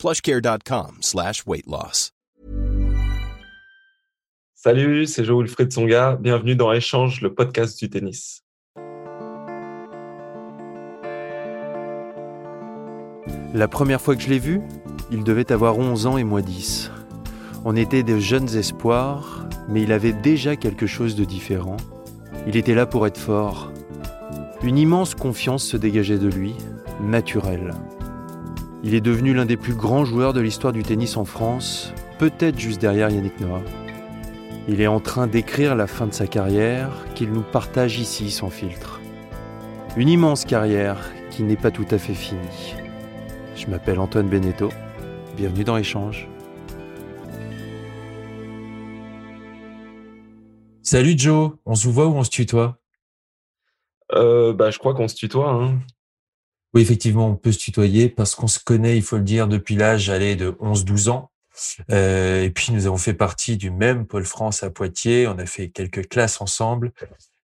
plushcare.com slash weight loss. Salut, c'est Joe-Wilfried Songa. Bienvenue dans Échange, le podcast du tennis. La première fois que je l'ai vu, il devait avoir 11 ans et moi 10. On était de jeunes espoirs, mais il avait déjà quelque chose de différent. Il était là pour être fort. Une immense confiance se dégageait de lui, naturelle. Il est devenu l'un des plus grands joueurs de l'histoire du tennis en France, peut-être juste derrière Yannick Noah. Il est en train d'écrire la fin de sa carrière qu'il nous partage ici sans filtre. Une immense carrière qui n'est pas tout à fait finie. Je m'appelle Antoine Beneteau. Bienvenue dans Échange. Salut Joe, on se voit ou on se tutoie? Euh, bah, Je crois qu'on se tutoie. Hein. Oui, effectivement, on peut se tutoyer parce qu'on se connaît, il faut le dire, depuis l'âge allé de 11-12 ans. Euh, et puis, nous avons fait partie du même Pôle France à Poitiers. On a fait quelques classes ensemble.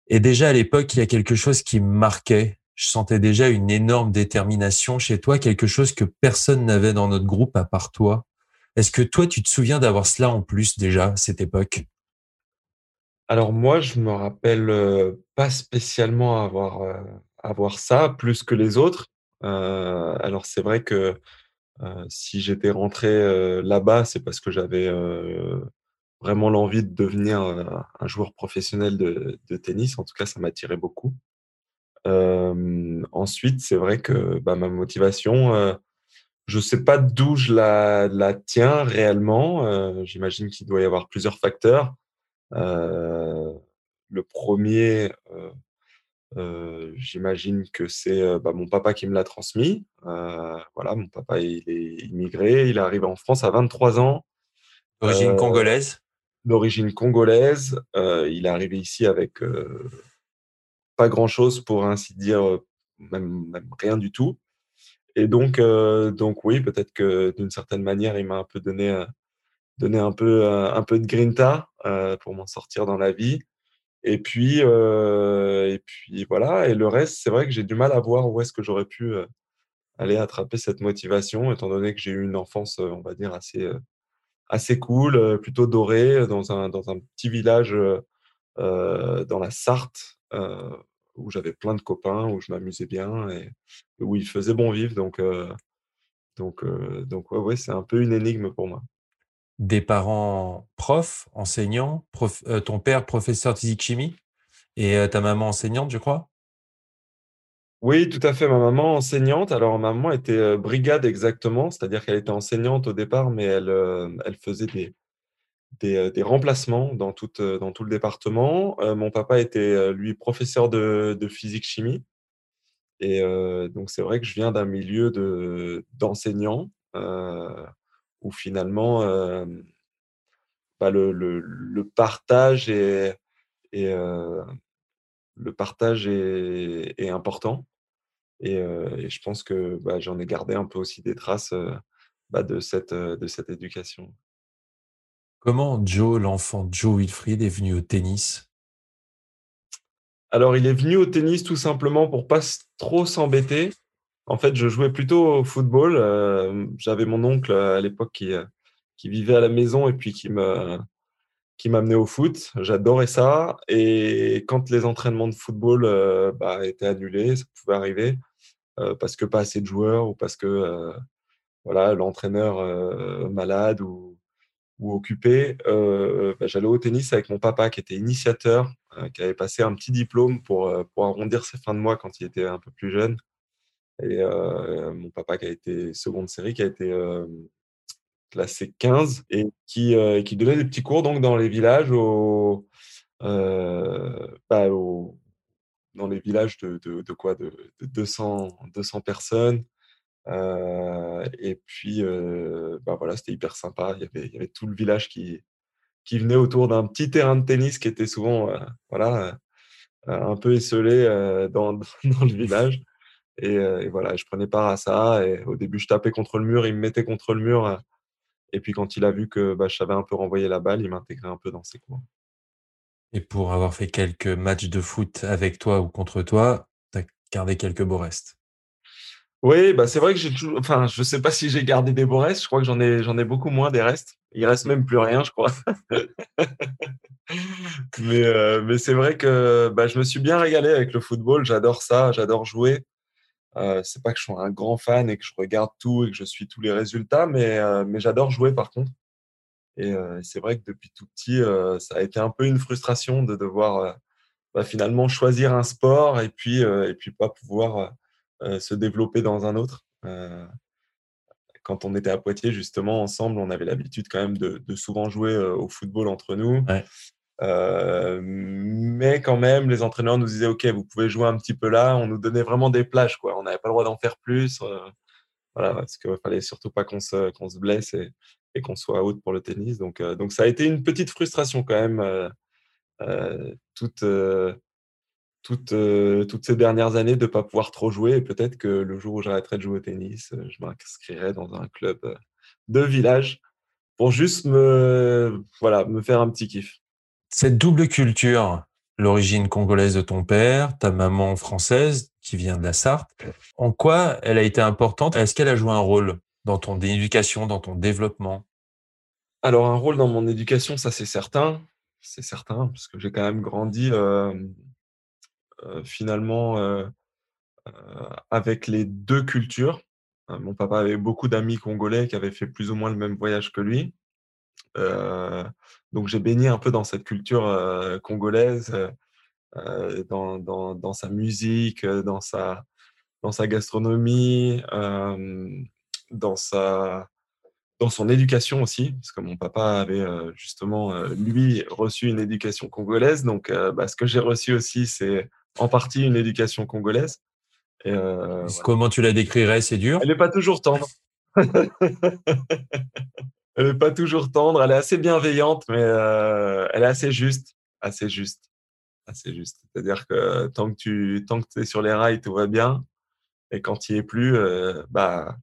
Et déjà, à l'époque, il y a quelque chose qui marquait. Je sentais déjà une énorme détermination chez toi, quelque chose que personne n'avait dans notre groupe à part toi. Est-ce que toi, tu te souviens d'avoir cela en plus déjà à cette époque? Alors moi, je me rappelle euh, pas spécialement avoir, euh, avoir ça plus que les autres. Euh, alors c'est vrai que euh, si j'étais rentré euh, là-bas, c'est parce que j'avais vraiment l'envie de devenir un joueur professionnel de, tennis. En tout cas, ça m'attirait beaucoup. ensuite, c'est vrai que bah, ma motivation, je ne sais pas d'où je la, la, tiens réellement. J'imagine qu'il doit y avoir plusieurs facteurs. le premier, j'imagine que c'est bah, mon papa qui me l'a transmis. voilà, mon papa il est immigré, il est arrivé en France à 23 ans. D'origine congolaise. D'origine congolaise, il est arrivé ici avec pas grand chose pour ainsi dire, même, même rien du tout. Et donc, donc oui, peut-être que d'une certaine manière, il m'a un peu donné, donné un peu, un peu de grinta pour m'en sortir dans la vie. Et puis, euh, et puis voilà. Et le reste, c'est vrai que j'ai du mal à voir où est-ce que j'aurais pu euh, aller attraper cette motivation, étant donné que j'ai eu une enfance, on va dire, assez, assez cool, plutôt dorée, dans un, dans un petit village dans la Sarthe, où j'avais plein de copains, où je m'amusais bien et où il faisait bon vivre. Donc, donc, donc ouais c'est un peu une énigme pour moi des parents profs, enseignants, euh, ton père professeur de physique-chimie et euh, ta maman enseignante, je crois? Oui, tout à fait. Ma maman enseignante. Alors, ma maman était euh, brigade exactement, c'est-à-dire qu'elle était enseignante au départ, mais elle, elle faisait des, des, remplacements dans tout, dans tout le département. mon papa était, lui, professeur de, de physique-chimie. Et donc, c'est vrai que je viens d'un milieu d'enseignants où finalement bah, le, le, partage est, le partage est, est important. Et, je pense que bah, j'en ai gardé un peu aussi des traces bah, de, cette, de cette éducation. Comment Joe, l'enfant Joe Wilfried, est venu au tennis? Alors, il est venu au tennis tout simplement pour pas trop s'embêter. En fait, je jouais plutôt au football. Euh, j'avais mon oncle à l'époque qui, euh, qui vivait à la maison et puis qui me qui m'amenait au foot. J'adorais ça. Et quand les entraînements de football euh, bah, étaient annulés, ça pouvait arriver parce que pas assez de joueurs ou parce que voilà l'entraîneur malade ou, ou occupé. Bah, j'allais au tennis avec mon papa qui était initiateur, qui avait passé un petit diplôme pour, pour arrondir ses fins de mois quand il était un peu plus jeune. Et mon papa qui a été seconde série, qui a été classé 15 et qui, qui donnait des petits cours donc dans les villages bah, dans les villages de, de, quoi de, 200, 200 personnes et puis, bah voilà, c'était hyper sympa. Il y, avait, il y avait tout le village qui, qui venait autour d'un petit terrain de tennis qui était souvent voilà, un peu esselé dans, dans, le village. Et, et, voilà, je prenais part à ça. Et au début, je tapais contre le mur, il me mettait contre le mur. Et puis quand il a vu que bah, je savais un peu renvoyer la balle, il m'intégrait un peu dans ses cours. Et pour avoir fait quelques matchs de foot avec toi ou contre toi, tu as gardé quelques beaux restes? Oui, bah c'est vrai que j'ai toujours. Enfin, je sais pas si j'ai gardé des beaux restes. Je crois que j'en ai, j'en ai beaucoup moins des restes. Il reste même plus rien, je crois. mais euh, mais c'est vrai que bah, je me suis bien régalé avec le football. J'adore ça. J'adore jouer. Euh, c'est pas que je sois un grand fan et que je regarde tout et que je suis tous les résultats, mais, euh, mais j'adore jouer par contre. Et euh, c'est vrai que depuis tout petit, euh, ça a été un peu une frustration de devoir bah, finalement choisir un sport et puis, et puis pas pouvoir se développer dans un autre. quand on était à Poitiers, justement, ensemble, on avait l'habitude quand même de, souvent jouer au football entre nous. Mais quand même, les entraîneurs nous disaient OK, vous pouvez jouer un petit peu là. On nous donnait vraiment des plages, quoi. On n'avait pas le droit d'en faire plus. voilà, parce qu'il fallait surtout pas qu'on se, qu'on se blesse et, qu'on soit haute pour le tennis. Donc, euh, donc ça a été une petite frustration quand même euh, euh, toute, toutes ces dernières années de ne pas pouvoir trop jouer. Et peut-être que le jour où j'arrêterai de jouer au tennis, je m'inscrirai dans un club de village pour juste me, voilà, me faire un petit kiff. Cette double culture, l'origine congolaise de ton père, ta maman française qui vient de la Sarthe, en quoi elle a été importante? Est-ce qu'elle a joué un rôle dans ton éducation, dans ton développement? Alors, un rôle dans mon éducation, ça c'est certain. C'est certain, parce que j'ai quand même grandi euh, euh, finalement euh, avec les deux cultures. mon papa avait beaucoup d'amis congolais qui avaient fait plus ou moins le même voyage que lui. Donc j'ai baigné un peu dans cette culture congolaise, dans, dans, dans, sa musique, dans sa, dans sa gastronomie dans sa dans son éducation aussi, parce que mon papa avait euh, justement, euh, lui, reçu une éducation congolaise. Donc, euh, bah, ce que j'ai reçu aussi, c'est en partie une éducation congolaise. Et, Comment tu la décrirais? C'est dur? Elle n'est pas toujours tendre. elle n'est pas toujours tendre. Elle est assez bienveillante, mais elle est assez juste. Assez juste. Assez juste. C'est-à-dire que tant que tu tant que es sur les rails, tout va bien. Et quand il n'y es plus, bah,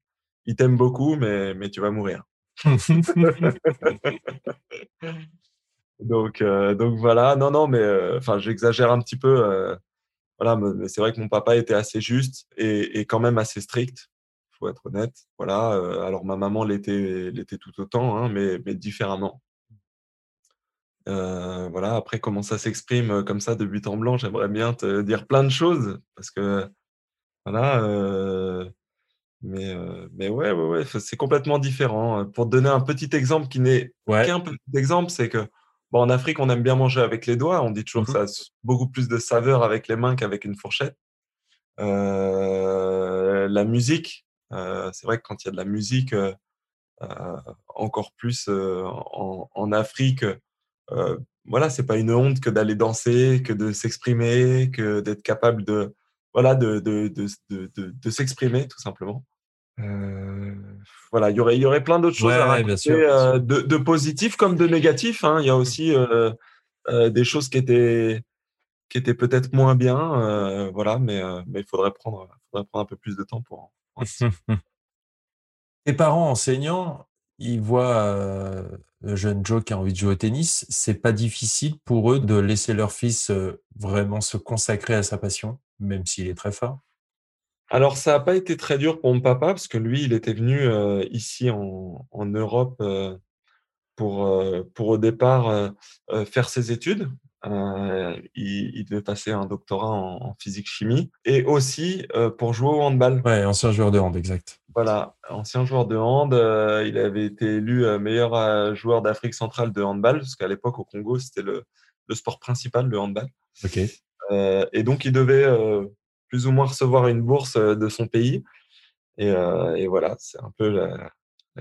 il t'aime beaucoup, mais, mais tu vas mourir. donc, euh, donc voilà, non, non, mais euh, enfin, j'exagère un petit peu. Euh, voilà, mais c'est vrai que mon papa était assez juste et, et quand même assez strict, faut être honnête. Voilà, alors ma maman l'était, l'était tout autant, hein, mais, mais différemment. voilà, après, comment ça s'exprime comme ça de but en blanc, j'aimerais bien te dire plein de choses parce que voilà mais, mais ouais, ouais, ouais c'est complètement différent. Pour te donner un petit exemple qui n'est qu'un petit exemple, c'est que bon, en Afrique, on aime bien manger avec les doigts. On dit toujours que mmh ça a beaucoup plus de saveur avec les mains qu'avec une fourchette. Euh, la musique, euh, c'est vrai que quand il y a de la musique, euh, encore plus en, en, Afrique, voilà, c'est pas une honte que d'aller danser, que de s'exprimer, que d'être capable de, voilà, de, de, de, de, de s'exprimer tout simplement. Euh, voilà, il y aurait, il y aurait plein d'autres choses à raconter, euh, de, de positifs comme de négatifs. Hein. Il y a aussi euh, des choses qui étaient, qui étaient peut-être moins bien, voilà, mais mais il faudrait prendre, faudrait prendre un peu plus de temps pour. Tes parents enseignants, ils voient le jeune Joe qui a envie de jouer au tennis. C'est pas difficile pour eux de laisser leur fils vraiment se consacrer à sa passion, même s'il est très fort? Alors, ça n'a pas été très dur pour mon papa parce que lui, il était venu euh, ici en, Europe euh, pour, euh, pour au départ faire ses études. Il, devait passer un doctorat en, physique-chimie et aussi pour jouer au handball. Ouais, ancien joueur de hand, exact. Voilà, ancien joueur de hand. il avait été élu meilleur joueur d'Afrique centrale de handball parce qu'à l'époque au Congo, c'était le, le, sport principal, le handball. Ok. et donc, il devait plus ou moins recevoir une bourse euh, de son pays. Et, euh, voilà, c'est un peu la,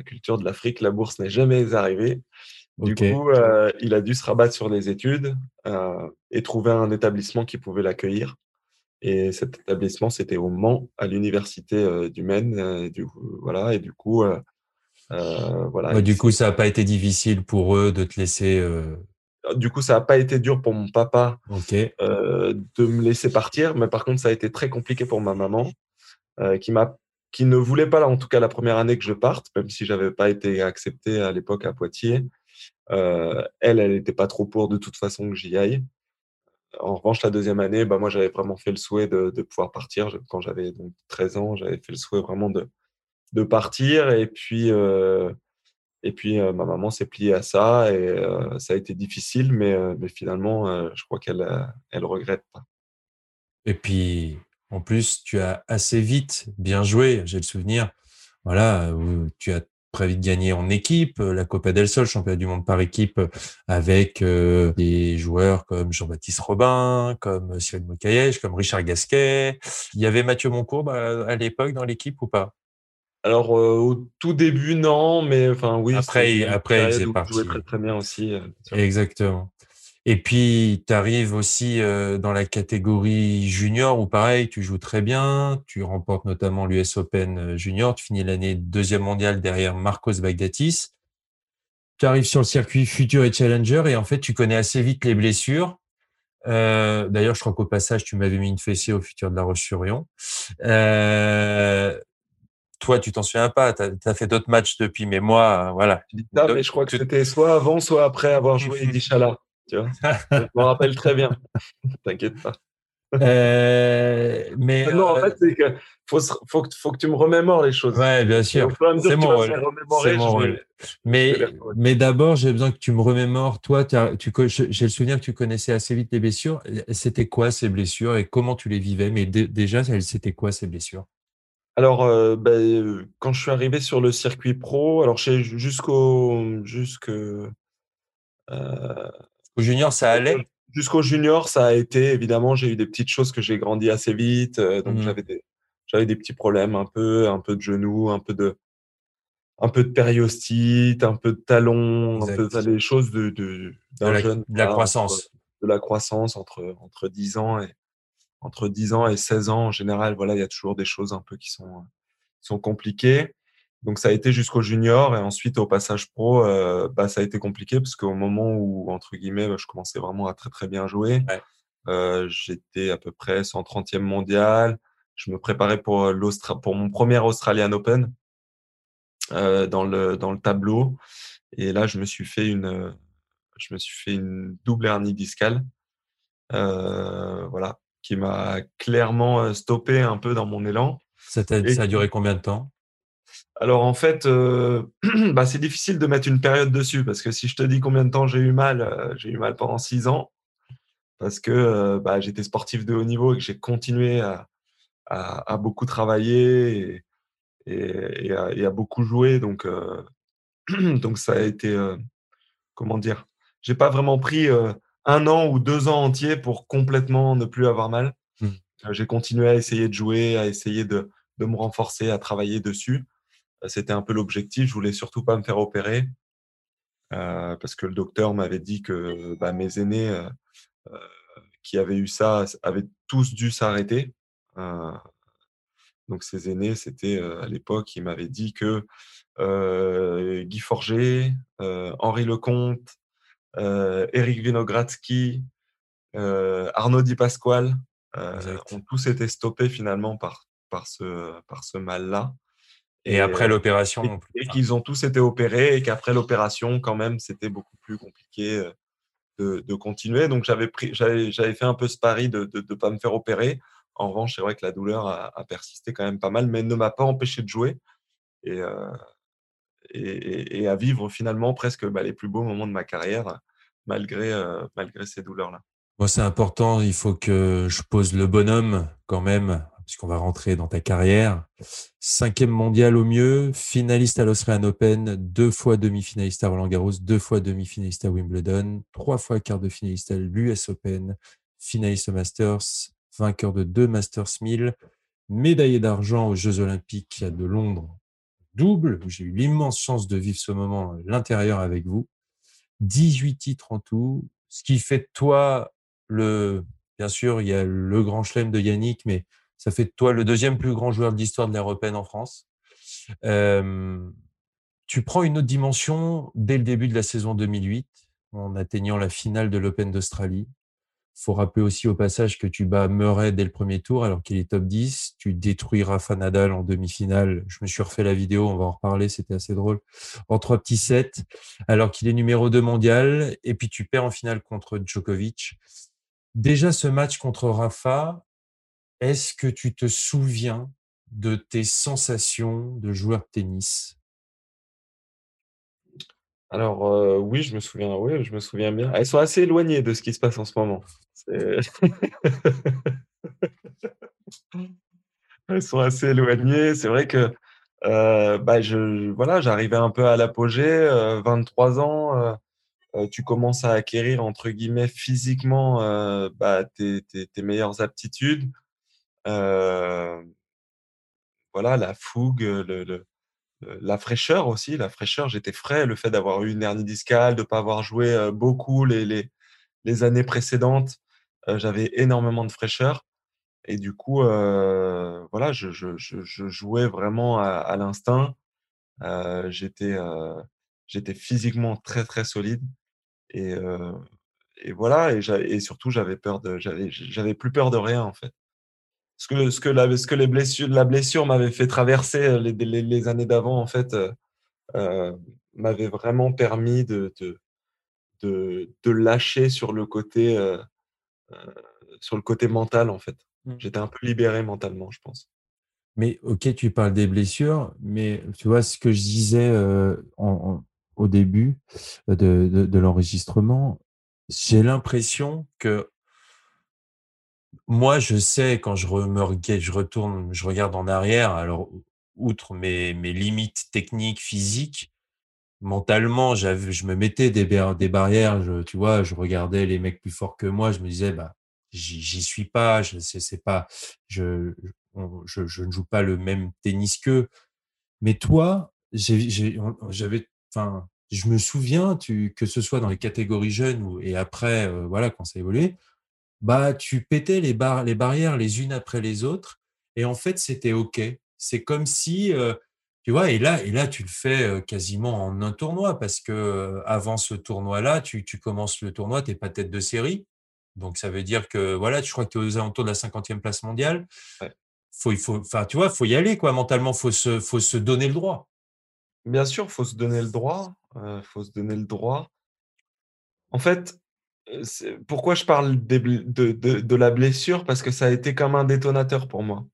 culture de l'Afrique. La bourse n'est jamais arrivée. Du coup, euh, il a dû se rabattre sur les études et trouver un établissement qui pouvait l'accueillir. Et cet établissement, c'était au Mans, à l'université du Maine. du, voilà, et du coup, voilà. du coup, ça n'a pas été difficile pour eux de te laisser. Du coup, ça n'a pas été dur pour mon papa de me laisser partir, mais par contre, ça a été très compliqué pour ma maman, qui m'a qui ne voulait pas, en tout cas la première année que je parte, même si j'avais pas été accepté à l'époque à Poitiers. Euh, elle, elle n'était pas trop pour de toute façon que j'y aille. En revanche, la deuxième année, bah, moi, j'avais vraiment fait le souhait de, pouvoir partir. Quand j'avais 13 ans, j'avais fait le souhait vraiment de, de partir. Et puis, euh, et puis euh, ma maman s'est pliée à ça. Et ça a été difficile, mais, mais finalement, je crois qu'elle elle regrette pas. Et puis, en plus, tu as assez vite bien joué. J'ai le souvenir, voilà, tu as très vite gagné en équipe, euh, la Copa del Sol, championnat du monde par équipe, avec euh, des joueurs comme Jean-Baptiste Robin, comme Cyril Mokayesh, comme Richard Gasquet. Il y avait Mathieu Moncourt à l'époque dans l'équipe ou pas? Alors euh, au tout début non, mais enfin oui. Après, après c'est parti. Jouait très très bien aussi. Exactement. Et puis, tu arrives aussi euh, dans la catégorie junior où pareil, tu joues très bien. Tu remportes notamment l'US Open euh, junior. Tu finis l'année deuxième mondiale derrière Marcos Bagdatis. Tu arrives sur le circuit Future et Challenger et en fait, tu connais assez vite les blessures. Euh, D'ailleurs, je crois qu'au passage, tu m'avais mis une fessée au Futur de la Roche-sur-Yon. Euh, toi, tu t'en souviens pas, tu as, fait d'autres matchs depuis, mais moi, voilà. mais je crois que c'était soit avant, soit après avoir joué Idichala. Tu vois je me rappelle très bien. T'inquiète pas. Euh, mais non, en euh, fait, c'est que faut, faut, faut, que tu me remémores les choses. Ouais, bien sûr. C'est mon rôle. Mais, mais d'abord, j'ai besoin que tu me remémores. Toi, tu, j'ai le souvenir que tu connaissais assez vite les blessures. C'était quoi ces blessures et comment tu les vivais? Mais déjà, c'était quoi ces blessures? Alors, euh, ben, quand je suis arrivé sur le circuit pro, alors jusqu'au jusqu'au au junior, ça allait? Jusqu'au junior, ça a été, évidemment, j'ai eu des petites choses que j'ai grandi assez vite. Euh, donc, mmh j'avais des, j'avais des petits problèmes, un peu, un peu de genoux, un peu de, un peu de périostite, un peu de talon, un peu des choses de, de, d'un jeune. De la croissance. de la croissance entre, entre 10 ans et, entre 10 ans et 16 ans, en général, voilà, il y a toujours des choses un peu qui sont, qui sont compliquées. Donc ça a été jusqu'au junior et ensuite au passage pro, euh, bah, ça a été compliqué parce qu'au moment où entre guillemets, bah, je commençais vraiment à très très bien jouer, euh, j'étais à peu près 130e mondial. Je me préparais pour euh, pour mon premier Australian Open dans le dans le tableau et là je me suis fait une je me suis fait une double hernie discale, voilà, qui m'a clairement stoppé un peu dans mon élan. Ça, ça a duré combien de temps? Alors en fait, euh, bah, c'est difficile de mettre une période dessus parce que si je te dis combien de temps j'ai eu mal, euh, j'ai eu mal pendant six ans parce que euh, bah, j'étais sportif de haut niveau et que j'ai continué à, beaucoup travailler et, à, beaucoup jouer. Donc, donc ça a été, comment dire, j'ai pas vraiment pris un an ou deux ans entiers pour complètement ne plus avoir mal. Mmh. J'ai continué à essayer de jouer, à essayer de me renforcer, à travailler dessus. C'était un peu l'objectif. Je voulais surtout pas me faire opérer euh, parce que le docteur m'avait dit que bah, mes aînés euh, euh, qui avaient eu ça avaient tous dû s'arrêter. donc ces aînés, c'était à l'époque, il m'avait dit que Guy Forger, Henri Lecomte, Eric Vinogradsky, Arnaud Di Pasquale ont tous été stoppés finalement par, par ce, par ce mal-là. Et, après euh, l'opération. Et, qu'ils ont tous été opérés et qu'après l'opération, quand même, c'était beaucoup plus compliqué euh, de, de continuer. Donc j'avais pris, j'avais, fait un peu ce pari de ne pas me faire opérer. En revanche, c'est vrai que la douleur a, persisté quand même pas mal, mais ne m'a pas empêché de jouer et, euh, et, à vivre finalement presque bah, les plus beaux moments de ma carrière malgré, malgré ces douleurs-là. Moi, c'est important. Il faut que je pose le bonhomme quand même puisqu'on va rentrer dans ta carrière. Cinquième mondial au mieux, finaliste à l'Australian Open, deux fois demi-finaliste à Roland Garros, deux fois demi-finaliste à Wimbledon, trois fois quart de finaliste à l'US Open, finaliste au Masters, vainqueur de deux Masters 1000, médaillé d'argent aux Jeux Olympiques de Londres, double, où j'ai eu l'immense chance de vivre ce moment à l'intérieur avec vous. 18 titres en tout, ce qui fait de toi le bien sûr, il y a le grand chelem de Yannick, mais ça fait de toi le deuxième plus grand joueur de l'histoire de l'Européenne en France. tu prends une autre dimension dès le début de la saison 2008, en atteignant la finale de l'Open d'Australie faut rappeler aussi au passage que tu bats Murray dès le premier tour alors qu'il est top 10. Tu détruis Rafa Nadal en demi-finale. Je me suis refait la vidéo, on va en reparler, c'était assez drôle. En trois petits sets alors qu'il est numéro 2 mondial. Et puis tu perds en finale contre Djokovic. Déjà ce match contre Rafa, est-ce que tu te souviens de tes sensations de joueur de tennis? Alors, euh, oui, je me souviens, oui, je me souviens bien. Elles sont assez éloignées de ce qui se passe en ce moment. Elles sont assez éloignées. C'est vrai que euh, bah, je, voilà, j'arrivais un peu à l'apogée, 23 euh, ans. tu commences à acquérir, entre guillemets, physiquement bah, tes, tes, meilleures aptitudes. Voilà, la fougue, le la fraîcheur aussi, la fraîcheur, j'étais frais. Le fait d'avoir eu une hernie discale, de ne pas avoir joué beaucoup les, les, années précédentes, j'avais énormément de fraîcheur. Et du coup, voilà, je, jouais vraiment à, l'instinct. j'étais, j'étais physiquement très, très solide. Et, et voilà, et, et surtout, j'avais peur de, j'avais, j'avais plus peur de rien, en fait ce que, ce que, la, ce que les blessures, la blessure m'avait fait traverser euh, les, les, années d'avant, en fait, euh, euh, m'avait vraiment permis de, de, de, lâcher sur le côté, sur le côté mental, en fait. Mmh. J'étais un peu libéré mentalement, je pense. Mais ok, tu parles des blessures, mais tu vois ce que je disais en, au début de, de, de l'enregistrement, j'ai l'impression que moi, je sais quand je, je retourne, je regarde en arrière, alors outre mes, limites techniques, physiques, mentalement, je me mettais des, barrières, je, tu vois, je regardais les mecs plus forts que moi, je me disais, bah, j'y suis pas, je c'est pas, je, ne joue pas le même tennis qu'eux. Mais toi, j'avais, enfin, je me souviens, tu, que ce soit dans les catégories jeunes et après, euh, voilà, quand ça a évolué, bah, tu pétais les, les barrières les unes après les autres. Et en fait, c'était OK. C'est comme si, euh, tu vois, et là, et là, tu le fais euh, quasiment en un tournoi parce que euh, avant ce tournoi-là, tu, tu, commences le tournoi, tu n'es pas tête de série. Donc, ça veut dire que, voilà, je crois que tu es aux alentours de la 50e place mondiale. Faut, il faut, enfin, tu vois, faut y aller, quoi. Mentalement, il faut se, faut se donner le droit. Bien sûr, il faut se donner le droit. Il faut se donner le droit. En fait, pourquoi je parle de, la blessure? Parce que ça a été comme un détonateur pour moi.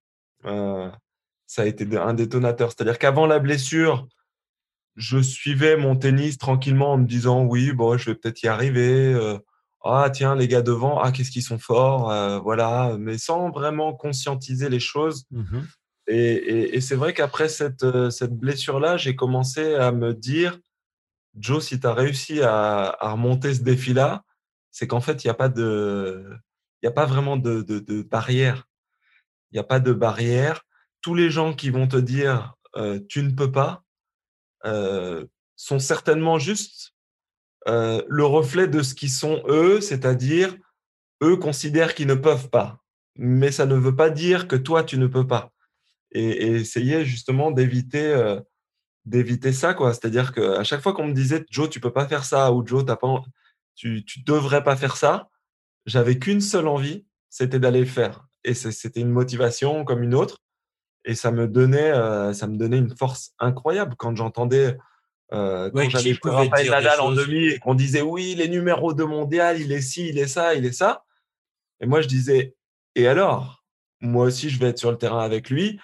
ça a été un détonateur. C'est-à-dire qu'avant la blessure, je suivais mon tennis tranquillement en me disant oui, bon, je vais peut-être y arriver. ah, tiens, les gars devant, ah, qu'est-ce qu'ils sont forts. voilà, mais sans vraiment conscientiser les choses. Mmh et, c'est vrai qu'après cette, cette blessure-là, j'ai commencé à me dire Joe, si tu as réussi à remonter ce défi-là, c'est qu'en fait, il n'y a pas vraiment de, barrière. Il n'y a pas de barrière. Tous les gens qui vont te dire tu ne peux pas sont certainement juste le reflet de ce qu'ils sont eux, c'est-à-dire eux considèrent qu'ils ne peuvent pas. Mais ça ne veut pas dire que toi, tu ne peux pas. Et, essayer justement d'éviter ça. quoi. C'est-à-dire qu'à chaque fois qu'on me disait Joe, tu peux pas faire ça, ou Joe, tu pas tu, tu devrais pas faire ça. J'avais qu'une seule envie, c'était d'aller le faire. Et c'était une motivation comme une autre. Et ça me donnait, euh, ça me donnait une force incroyable quand j'entendais, euh, quand j'avais Nadal en demi et qu'on disait oui, les numéros de mondial, il est ci, il est ça, il est ça. Et moi, je disais, et alors? Moi aussi, je vais être sur le terrain avec lui.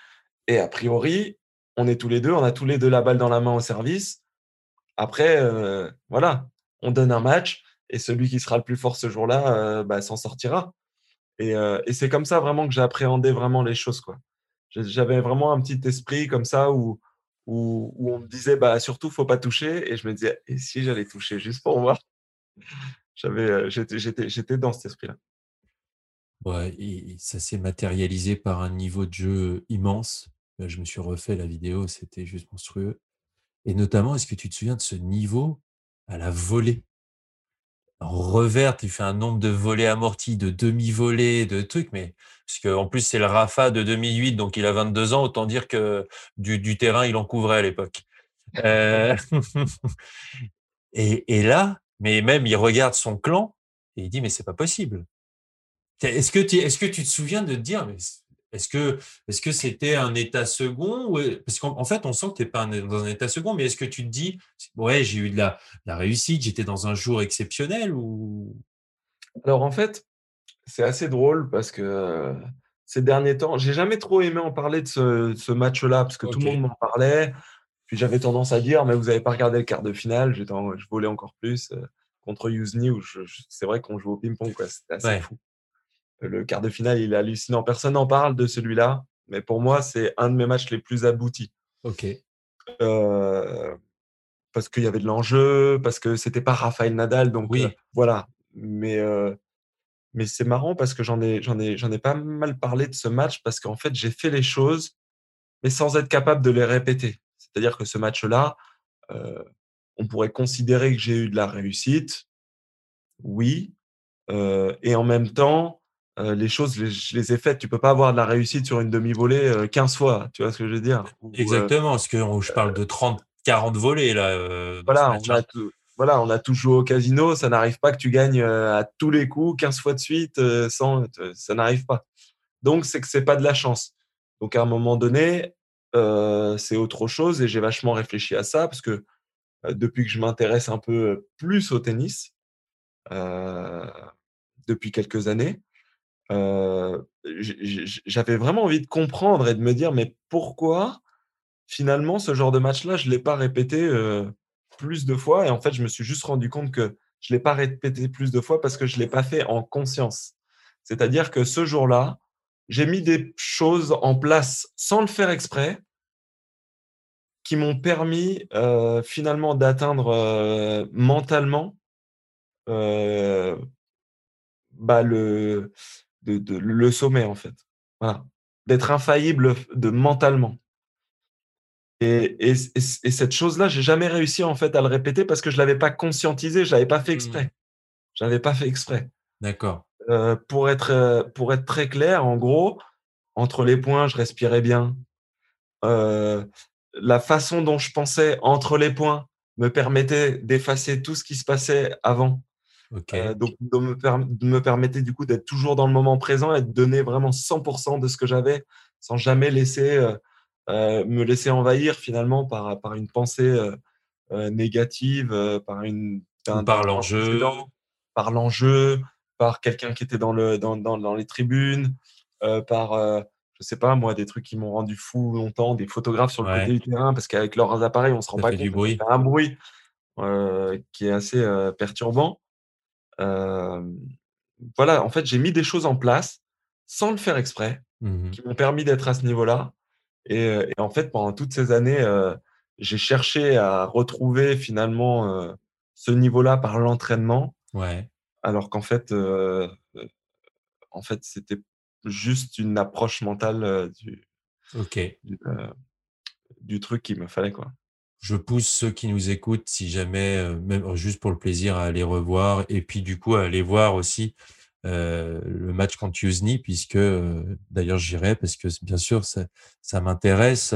Et a priori, on est tous les deux, on a tous les deux la balle dans la main au service. Après, euh, voilà, on donne un match et celui qui sera le plus fort ce jour-là euh, bah, s'en sortira. Euh, et, c'est comme ça vraiment que j'ai appréhendé vraiment les choses. quoi. J'avais vraiment un petit esprit comme ça où, où, on me disait bah, surtout, faut pas toucher. Et je me disais, si j'allais toucher juste pour voir? Euh, J'étais dans cet esprit-là. Ouais, et ça s'est matérialisé par un niveau de jeu immense. Je me suis refait la vidéo, c'était juste monstrueux. Et notamment, est-ce que tu te souviens de ce niveau à la volée? Revers, tu fais un nombre de volets amortis, de demi-volets, de trucs, mais parce qu'en plus, c'est le Rafa de 2008, donc il a 22 ans, autant dire que du, terrain, il en couvrait à l'époque. Euh, et, là, mais même, il regarde son clan et il dit, mais c'est pas possible. Est-ce que, tu, est-ce que tu te souviens de te dire, est-ce que est-ce que c'était un état second ou parce qu'en fait on sent que tu n'es pas dans un état second mais est-ce que tu te dis ouais j'ai eu de la, la réussite j'étais dans un jour exceptionnel ou? Alors en fait c'est assez drôle parce que ces derniers temps j'ai jamais trop aimé en parler de ce, match-là parce que tout le monde m'en parlait. Puis j'avais tendance à dire mais vous n'avez pas regardé le quart de finale j'étais je volais encore plus contre Yuzni où c'est vrai qu'on joue au ping-pong c'était assez fou le quart de finale, il est hallucinant. Personne n'en parle de celui-là, mais pour moi, c'est un de mes matchs les plus aboutis. Ok. Euh, parce qu'il y avait de l'enjeu, parce que c'était pas Raphaël Nadal, donc oui. Euh, voilà. Mais euh, mais c'est marrant parce que j'en ai j'en ai j'en ai pas mal parlé de ce match parce qu'en fait j'ai fait les choses, mais sans être capable de les répéter. C'est-à-dire que ce match-là, on pourrait considérer que j'ai eu de la réussite, oui, et en même temps, les choses, je les ai faites. Tu peux pas avoir de la réussite sur une demi-volée 15 fois. Tu vois ce que je veux dire? Exactement, parce que je parle de 30, 40 volées là. voilà, on a tout, voilà, on a tout joué au casino. Ça n'arrive pas que tu gagnes à tous les coups 15 fois de suite. sans, ça n'arrive pas. Donc, c'est que c'est pas de la chance. Donc, à un moment donné, c'est autre chose et j'ai vachement réfléchi à ça parce que depuis que je m'intéresse un peu plus au tennis, depuis quelques années, j'avais vraiment envie de comprendre et de me dire, mais pourquoi finalement ce genre de match-là, je ne l'ai pas répété plus de fois? Et en fait, je me suis juste rendu compte que je ne l'ai pas répété plus de fois parce que je ne l'ai pas fait en conscience. C'est-à-dire que ce jour-là, j'ai mis des choses en place sans le faire exprès qui m'ont permis finalement d'atteindre mentalement bah, le, de, le sommet, en fait. Voilà. D'être infaillible de mentalement. Et, et, et, cette chose-là, j'ai jamais réussi en fait à le répéter parce que je l'avais pas conscientisé, je l'avais pas fait mmh. exprès. Je l'avais pas fait exprès. D'accord. Euh, pour être euh, pour être très clair, en gros, entre les points, je respirais bien. Euh, la façon dont je pensais entre les points me permettait d'effacer tout ce qui se passait avant. Euh, donc, de me, me permettait du coup d'être toujours dans le moment présent et de donner vraiment 100% de ce que j'avais sans jamais laisser, euh, euh, me laisser envahir finalement par, par une pensée négative, par, une, par l'enjeu. Par l'enjeu, par quelqu'un qui était dans, le, dans, dans, dans les tribunes, par je sais pas moi, des trucs qui m'ont rendu fou longtemps, des photographes sur le côté du terrain, parce qu'avec leurs appareils, on se rend pas compte. Du bruit. un bruit qui est assez perturbant voilà, en fait, j'ai mis des choses en place sans le faire exprès, mmh qui m'ont permis d'être à ce niveau-là. Et, en fait, pendant toutes ces années, j'ai cherché à retrouver finalement ce niveau-là par l'entraînement. Ouais. Alors qu'en fait, en fait, c'était juste une approche mentale du, du, du, truc qu'il me fallait, quoi je pousse ceux qui nous écoutent, si jamais, euh, même juste pour le plaisir, à aller revoir et puis du coup à aller voir aussi euh, le match contre Yuzny, puisque euh, d'ailleurs j'irai parce que bien sûr ça, m'intéresse.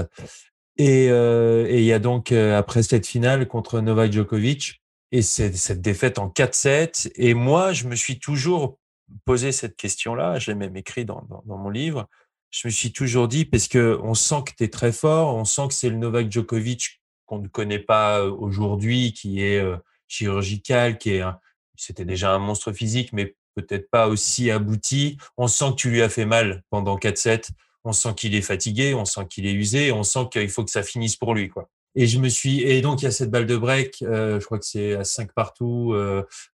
Et il y a donc après cette finale contre Novak Djokovic et cette défaite en 4-7. Et moi, je me suis toujours posé cette question-là, je l'ai même écrit dans, mon livre. Je me suis toujours dit, parce que on sent que tu es très fort, on sent que c'est le Novak Djokovic qu'on ne connaît pas aujourd'hui, qui est chirurgical, qui est c'était déjà un monstre physique, mais peut-être pas aussi abouti. On sent que tu lui as fait mal pendant 4-7. On sent qu'il est fatigué, on sent qu'il est usé, on sent qu'il faut que ça finisse pour lui, quoi. Et je me suis et donc il y a cette balle de break, je crois que c'est à 5 partout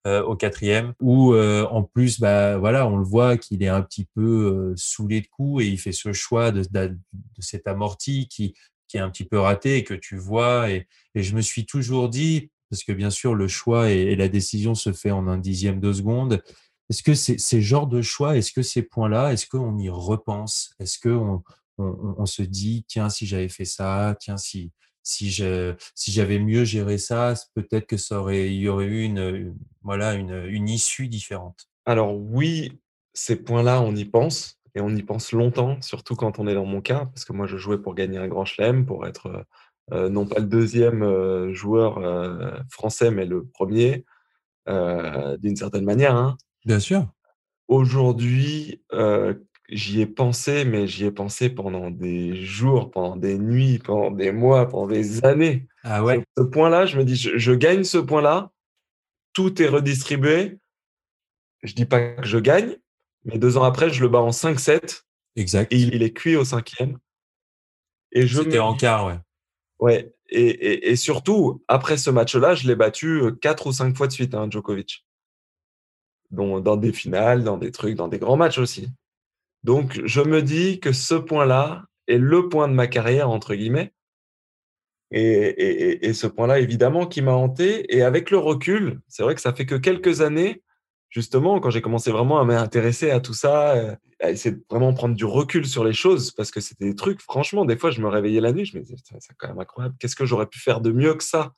au quatrième, où en plus bah voilà on le voit qu'il est un petit peu saoulé de coups et il fait ce choix de, de, de cet amorti qui qui est un petit peu raté et que tu vois. Et, je me suis toujours dit, parce que bien sûr, le choix et, la décision se fait en un dixième de seconde. Est-ce que c'est ces genres de choix, est-ce que ces points-là, est-ce qu'on y repense? Est-ce qu'on on, se dit, tiens, si j'avais fait ça, tiens, si, si j'avais mieux géré ça, peut-être que ça aurait, il y aurait eu une, voilà, une, une issue différente? Alors oui, ces points-là, on y pense et on y pense longtemps, surtout quand on est dans mon cas, parce que moi, je jouais pour gagner un grand chelem, pour être euh, non pas le deuxième euh, joueur euh, français, mais le premier, d'une certaine manière. Hein. Bien sûr. Aujourd'hui, j'y ai pensé, mais j'y ai pensé pendant des jours, pendant des nuits, pendant des mois, pendant des années. Ah ouais. Ce point-là, je me dis, je, gagne ce point-là, tout est redistribué. Je dis pas que je gagne, mais deux ans après, je le bats en 5-7. Exact. Et il, est cuit au cinquième. Et je C'était en quart, ouais. Ouais. Et, et, surtout, après ce match-là, je l'ai battu euh, quatre ou cinq fois de suite, hein, Djokovic. Dans, dans des finales, dans des trucs, dans des grands matchs aussi. Donc, je me dis que ce point-là est le point de ma carrière, entre guillemets. Et, ce point-là, évidemment, qui m'a hanté. Et avec le recul, c'est vrai que ça fait que quelques années, justement, quand j'ai commencé vraiment à m'intéresser à tout ça, euh, à essayer de vraiment prendre du recul sur les choses, parce que c'était des trucs, franchement, des fois, je me réveillais la nuit, je me disais, c'est quand même incroyable, qu'est-ce que j'aurais pu faire de mieux que ça,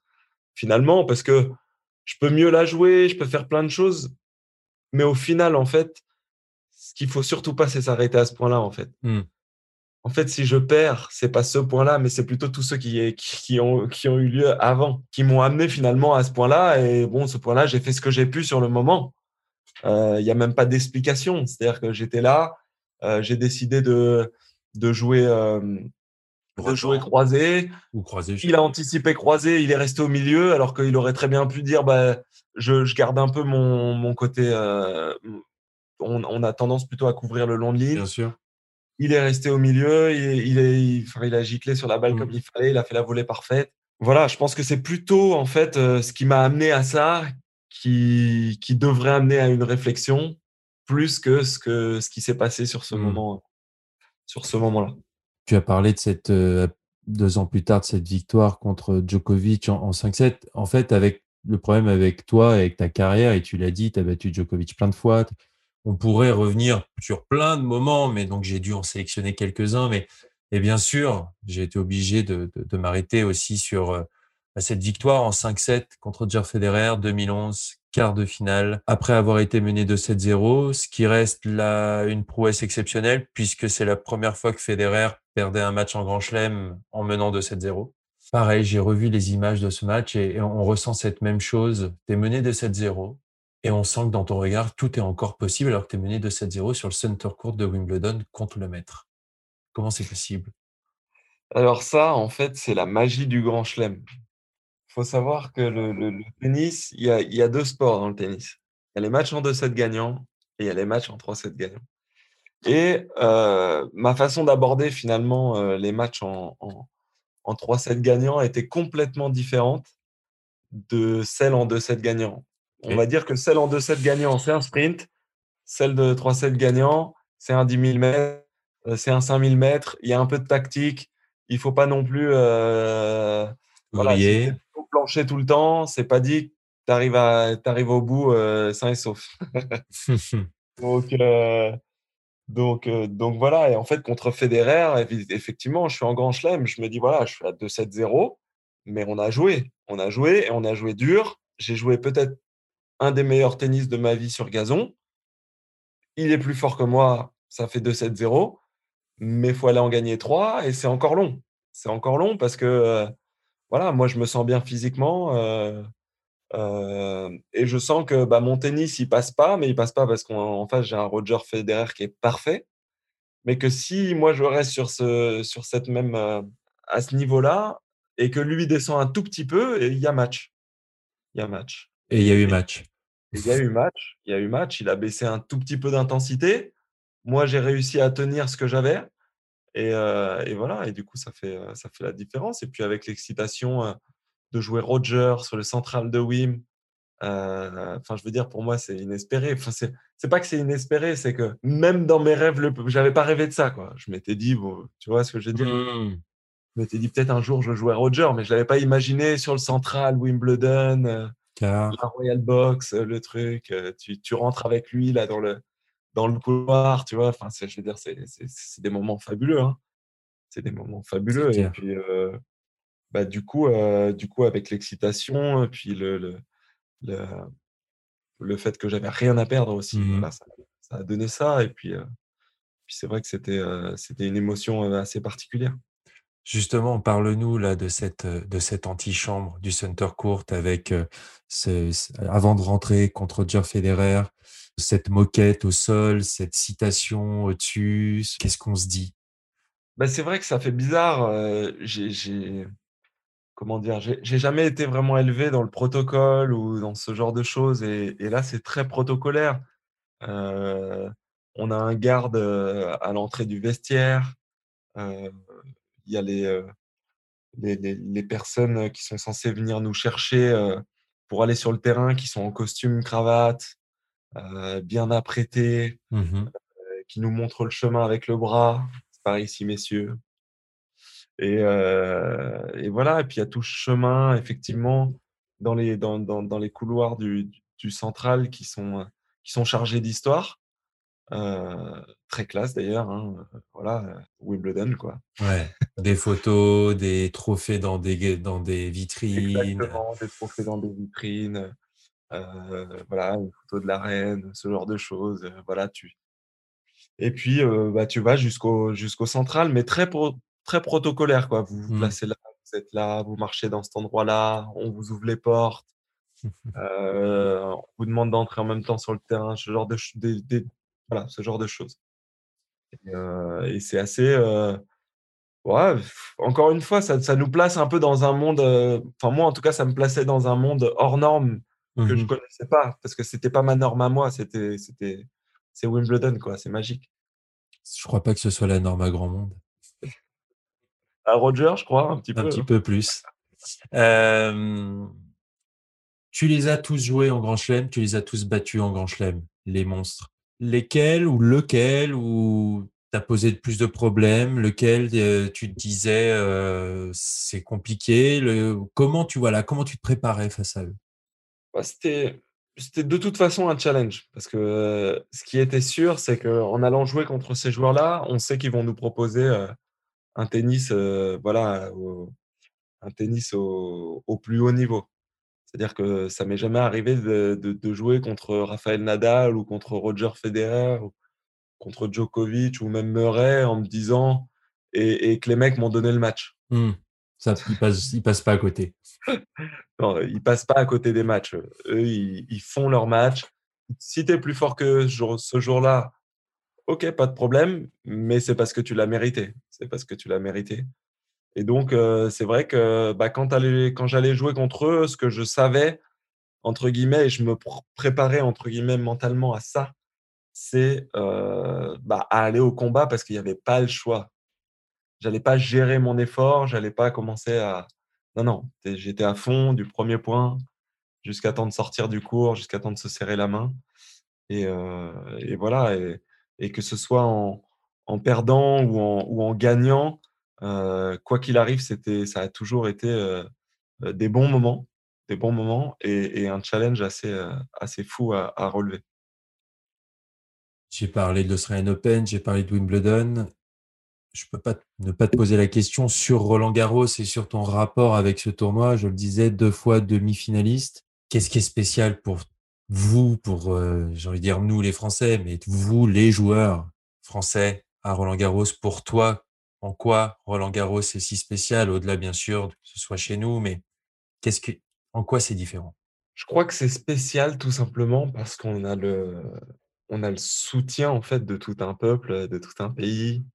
finalement, parce que je peux mieux la jouer, je peux faire plein de choses, mais au final, en fait, ce qu'il faut surtout pas, c'est s'arrêter à ce point-là, en fait. Mmh. En fait, si je perds, c'est pas ce point-là, mais c'est plutôt tous ceux qui, qui, ont, qui ont eu lieu avant, qui m'ont amené finalement à ce point-là. Et bon, ce point-là, j'ai fait ce que j'ai pu sur le moment. Euh, il n'y a même pas d'explication. C'est-à-dire que j'étais là, euh, j'ai décidé de, de jouer. Euh, de jouer croisé. Ou croisé. Il a anticipé croisé, il est resté au milieu, alors qu'il aurait très bien pu dire bah, je, je garde un peu mon, mon côté on, a tendance plutôt à couvrir le long de l'île. Bien sûr. Il est resté au milieu, il, est, il, a giclé sur la balle mmh. comme il fallait, il a fait la volée parfaite. Voilà, je pense que c'est plutôt en fait euh, ce qui m'a amené à ça qui, qui devrait amener à une réflexion plus que ce, que, ce qui s'est passé sur ce mmh. moment sur ce moment-là. Tu as parlé de cette euh, deux ans plus tard de cette victoire contre Djokovic en, en 5-7. En fait, avec le problème avec toi, avec ta carrière, et tu l'as dit, tu as battu Djokovic plein de fois, on pourrait revenir sur plein de moments, mais donc j'ai dû en sélectionner quelques-uns. Mais et bien sûr, j'ai été obligé de, m'arrêter aussi sur euh, cette victoire en 5-7 contre Jeff Federer 2011, quart de finale, après avoir été mené de 7-0, ce qui reste là une prouesse exceptionnelle puisque c'est la première fois que Federer perdait un match en Grand Chelem en menant de 7-0. Pareil, j'ai revu les images de ce match et, on ressent cette même chose. Tu es mené de 7-0, et on sent que dans ton regard, tout est encore possible alors que tu es mené de 7-0 sur le center court de Wimbledon contre le maître. Comment c'est possible? Alors ça, en fait, c'est la magie du grand chelem. Faut savoir que le, tennis, il y, a, deux sports dans le tennis. Il y a les matchs en 2-7 gagnants et il y a les matchs en 3-7 gagnants. Et euh, ma façon d'aborder finalement euh, les matchs en, en, en 3-7 gagnants était complètement différente de celle en 2-7 gagnants. On va dire que celle en 2-7 gagnant, c'est un sprint. Celle de 3-7 gagnant, c'est un 10 000 mètres, euh, c'est un 5 000 mètres. Il y a un peu de tactique. Il ne faut pas non plus euh, voilà, plancher tout le temps. C'est pas dit que tu arrives, arrives, au bout euh, sain et sauf. donc, euh, donc, donc voilà. Et en fait, contre Federer, effectivement, je suis en grand chelem. Je me dis, voilà, je suis à 2-7-0, mais on a joué. On a joué et on a joué dur. J'ai joué peut-être un des meilleurs tennis de ma vie sur gazon. Il est plus fort que moi, ça fait 2-7-0, mais il faut aller en gagner 3 et c'est encore long. C'est encore long parce que euh, voilà, moi je me sens bien physiquement euh, euh, et je sens que bah, mon tennis il passe pas, mais il passe pas parce qu'en face j'ai un Roger Federer qui est parfait, mais que si moi je reste sur ce sur cette même à ce niveau-là et que lui descend un tout petit peu, il y a match. Il y a match. Et il y a eu match. Il y a eu match. Il y a eu match. Il a baissé un tout petit peu d'intensité. Moi, j'ai réussi à tenir ce que j'avais. Et, euh, et, voilà. Et du coup, ça fait, euh, ça fait la différence. Et puis, avec l'excitation euh, de jouer Roger sur le central de Wim, enfin, je veux dire, pour moi, c'est inespéré. Enfin, c'est pas que c'est inespéré, c'est que même dans mes rêves, j'avais pas rêvé de ça. Quoi. Je m'étais dit, bon, tu vois ce que j'ai dit mmh. Je m'étais dit peut-être un jour je jouerai Roger, mais je l'avais pas imaginé sur le central Wimbledon. La Royal Box, le truc, tu, tu, rentres avec lui là dans le, dans le couloir, tu vois. Enfin, je veux dire, c'est des moments fabuleux. Hein. C'est des moments fabuleux. Et puis, euh, bah, du, coup, du coup, avec l'excitation, puis le, le, le fait que j'avais rien à perdre aussi. Mmh Voilà, ça, ça a donné ça. Et puis, euh, puis c'est vrai que c'était euh, c'était une émotion euh, assez particulière. Justement, parle-nous là de cette, de cette antichambre du Center Court avec, ce avant de rentrer contre Roger Federer, cette moquette au sol, cette citation au-dessus. Qu'est-ce qu'on se dit? Bah, c'est vrai que ça fait bizarre. euh, j'ai, comment dire, j'ai jamais été vraiment élevé dans le protocole ou dans ce genre de choses. Et, là, c'est très protocolaire. Euh, on a un garde euh, à l'entrée du vestiaire. Il y a les, les, personnes qui sont censées venir nous chercher pour aller sur le terrain, qui sont en costume, cravate, bien apprêtés, Mmh euh, qui nous montrent le chemin avec le bras. Par ici, messieurs. Et, euh, et voilà, et puis il y a tout ce chemin, effectivement, dans les, dans, dans, dans les couloirs du, central qui sont, euh, qui sont chargés d'histoire. Euh, très classe d'ailleurs, hein, euh, voilà, euh, Wimbledon, quoi. Ouais, des photos, des trophées dans des dans des vitrines. Exactement, des trophées dans des vitrines, euh, voilà, une photo de la reine, ce genre de choses. euh, voilà, tu... Et puis, euh, bah, tu vas jusqu'au jusqu'au central, mais très, pro- très protocolaire, quoi. Vous vous Mmh. placez là, vous êtes là, vous marchez dans cet endroit-là, on vous ouvre les portes, euh, on vous demande d'entrer en même temps sur le terrain, ce genre de, ch- des- des- voilà, ce genre de choses. Et, euh, et c'est assez, euh, Ouais, encore une fois, ça, ça nous place un peu dans un monde. euh, Enfin, moi, en tout cas, ça me plaçait dans un monde hors norme que je Mmh connaissais pas, parce que c'était pas ma norme à moi. C'était, c'était, c'est Wimbledon, quoi. C'est magique. Je crois pas que ce soit la norme à grand monde. À Roger, je crois, un petit Un peu. petit hein. peu plus. Tu les as tous joués en Grand Chelem, tu les as tous battus en Grand Chelem, les monstres. Lesquels ou lequel où tu as posé le plus de problèmes? Lequel, heu, tu te disais, heu: «C'est compliqué»? Le comment tu voilà, comment tu te préparais face à eux? Bah, c'était, c'était de toute façon un challenge, parce que ce qui était sûr, c'est qu'en allant jouer contre ces joueurs-là, on sait qu'ils vont nous proposer euh, un tennis, euh, voilà, au, un tennis au, plus haut niveau. C'est-à-dire que ça m'est jamais arrivé de, jouer contre Rafael Nadal ou contre Roger Federer ou contre Djokovic ou même Murray en me disant et, que les mecs m'ont donné le match. Mmh. Ils passent passent pas à côté. Ils passent pas à côté des matchs. Eux, ils, font leur match. Si tu es plus fort que ce jour- ce jour-là, ok, pas de problème, mais c'est parce que tu l'as mérité. C'est parce que tu l'as mérité. Et donc, euh, c'est vrai que bah, quand, allais- quand j'allais jouer contre eux, ce que je savais, entre guillemets, et je me pr- préparais, entre guillemets, mentalement à ça, c'est euh, bah, à aller au combat parce qu'il n'y avait pas le choix. J'allais pas gérer mon effort, j'allais pas commencer à... Non, non, j'étais à fond du premier point jusqu'à temps de sortir du cours, jusqu'à temps de se serrer la main. Et, euh, voilà, et, que ce soit en, perdant ou en, gagnant, euh, quoi qu'il arrive, ça a toujours été euh, des bons moments, des bons moments et, un challenge assez, assez fou à, à relever. J'ai parlé de l'Australian Open, j'ai parlé de Wimbledon. Je peux pas ne pas te poser la question sur Roland Garros et sur ton rapport avec ce tournoi. Je le disais, deux fois demi-finaliste. Qu'est-ce qui est spécial pour vous, pour, euh, j'ai envie de dire nous les Français, mais vous les joueurs français à Roland Garros, pour toi, en quoi Roland Garros est si spécial, au-delà bien sûr que ce soit chez nous, mais qu'est-ce que, en quoi c'est différent? Je crois que c'est spécial tout simplement parce qu'on a le, a le soutien en fait de tout un peuple, de tout un pays.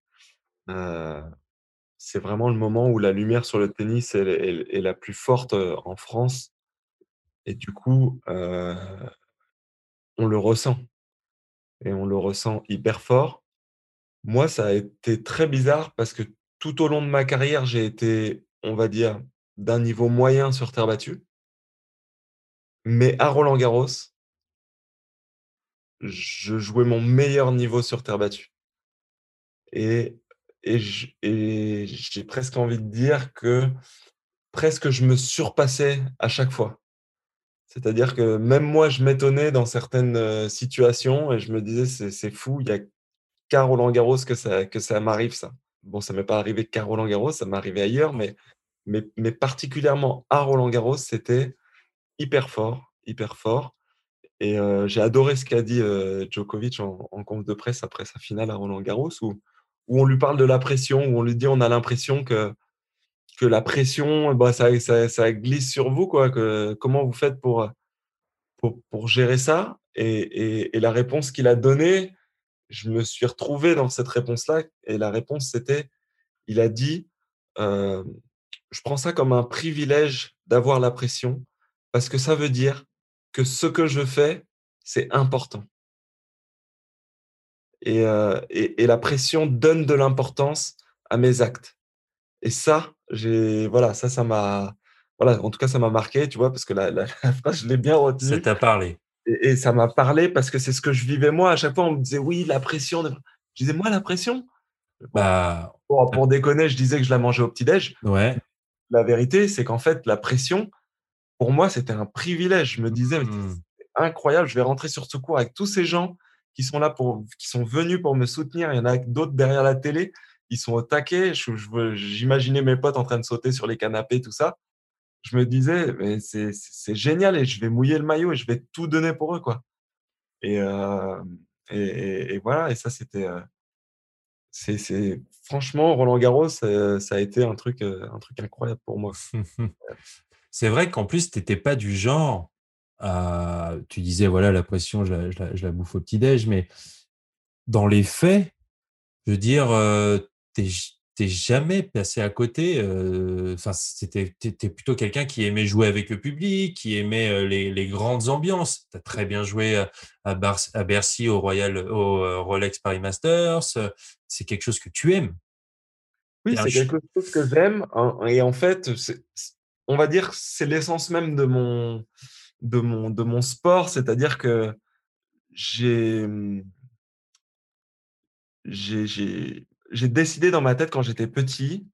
C'est vraiment le moment où la lumière sur le tennis est, la plus forte en France. Et du coup, on le ressent. Et on le ressent hyper fort. Moi, ça a été très bizarre parce que tout au long de ma carrière, j'ai été, on va dire, d'un niveau moyen sur terre battue. Mais à Roland-Garros, je jouais mon meilleur niveau sur terre battue. Et, et j'ai presque envie de dire que presque je me surpassais à chaque fois. C'est-à-dire que même moi, je m'étonnais dans certaines euh, situations et je me disais, c'est fou, il y a qu'à Roland-Garros que ça, que ça m'arrive, ça. Bon, ça m'est pas arrivé qu'à Roland-Garros, ça m'est arrivé ailleurs, mais, mais, particulièrement à Roland-Garros, c'était hyper fort, hyper fort. Et j'ai adoré ce qu'a dit Djokovic en, en conf de presse après sa finale à Roland Garros, où, où on lui parle de la pression, où on lui dit on a l'impression que, la pression, bah, ça, glisse sur vous. Quoi, comment vous faites pour, gérer ça? Et, la réponse qu'il a donnée, je me suis retrouvé dans cette réponse-là. Et la réponse, c'était, il a dit, je prends ça comme un privilège d'avoir la pression parce que ça veut dire que ce que je fais, c'est important. Et, euh, et, et, la pression donne de l'importance à mes actes. Et ça, j'ai voilà, ça, ça m'a voilà, en tout cas, ça m'a marqué, tu vois, parce que la, la, phrase, je l'ai bien retenue. Ça t'a parlé. Et, et ça m'a parlé parce que c'est ce que je vivais moi. À chaque fois, on me disait oui, la pression. Je disais moi, la pression? Bah, pour, pour déconner, je disais que je la mangeais au petit-déj. Ouais. La vérité, c'est qu'en fait, la pression, pour moi, c'était un privilège. Je me disais, mmh. incroyable, je vais rentrer sur ce cours avec tous ces gens qui sont là pour, qui sont venus pour me soutenir. Il y en a d'autres derrière la télé. Ils sont au taquet. J'imaginais mes potes en train de sauter sur les canapés, tout ça. Je me disais, mais c'est génial et je vais mouiller le maillot et je vais tout donner pour eux, quoi. Et, euh, et, voilà. Et ça, c'était, euh, c'est, franchement, Roland Garros, ça, ça, a été un truc, un truc incroyable pour moi. c'est vrai qu'en plus, tu n'étais pas du genre à, tu disais, voilà, la pression, je la, je la, je la bouffe au petit-déj, mais dans les faits, je veux dire, euh, tu n'es jamais passé à côté. Enfin, c'était, étais plutôt quelqu'un qui aimait jouer avec le public, qui aimait les, les grandes ambiances. Tu as très bien joué à, à, Bercy, au Royal, au Rolex Paris Masters. C'est quelque chose que tu aimes. Oui, c'est quelque chose que j'aime. Et en fait, on va dire c'est l'essence même de mon, de mon, de mon sport. C'est-à-dire que j'ai, j'ai, décidé dans ma tête quand j'étais petit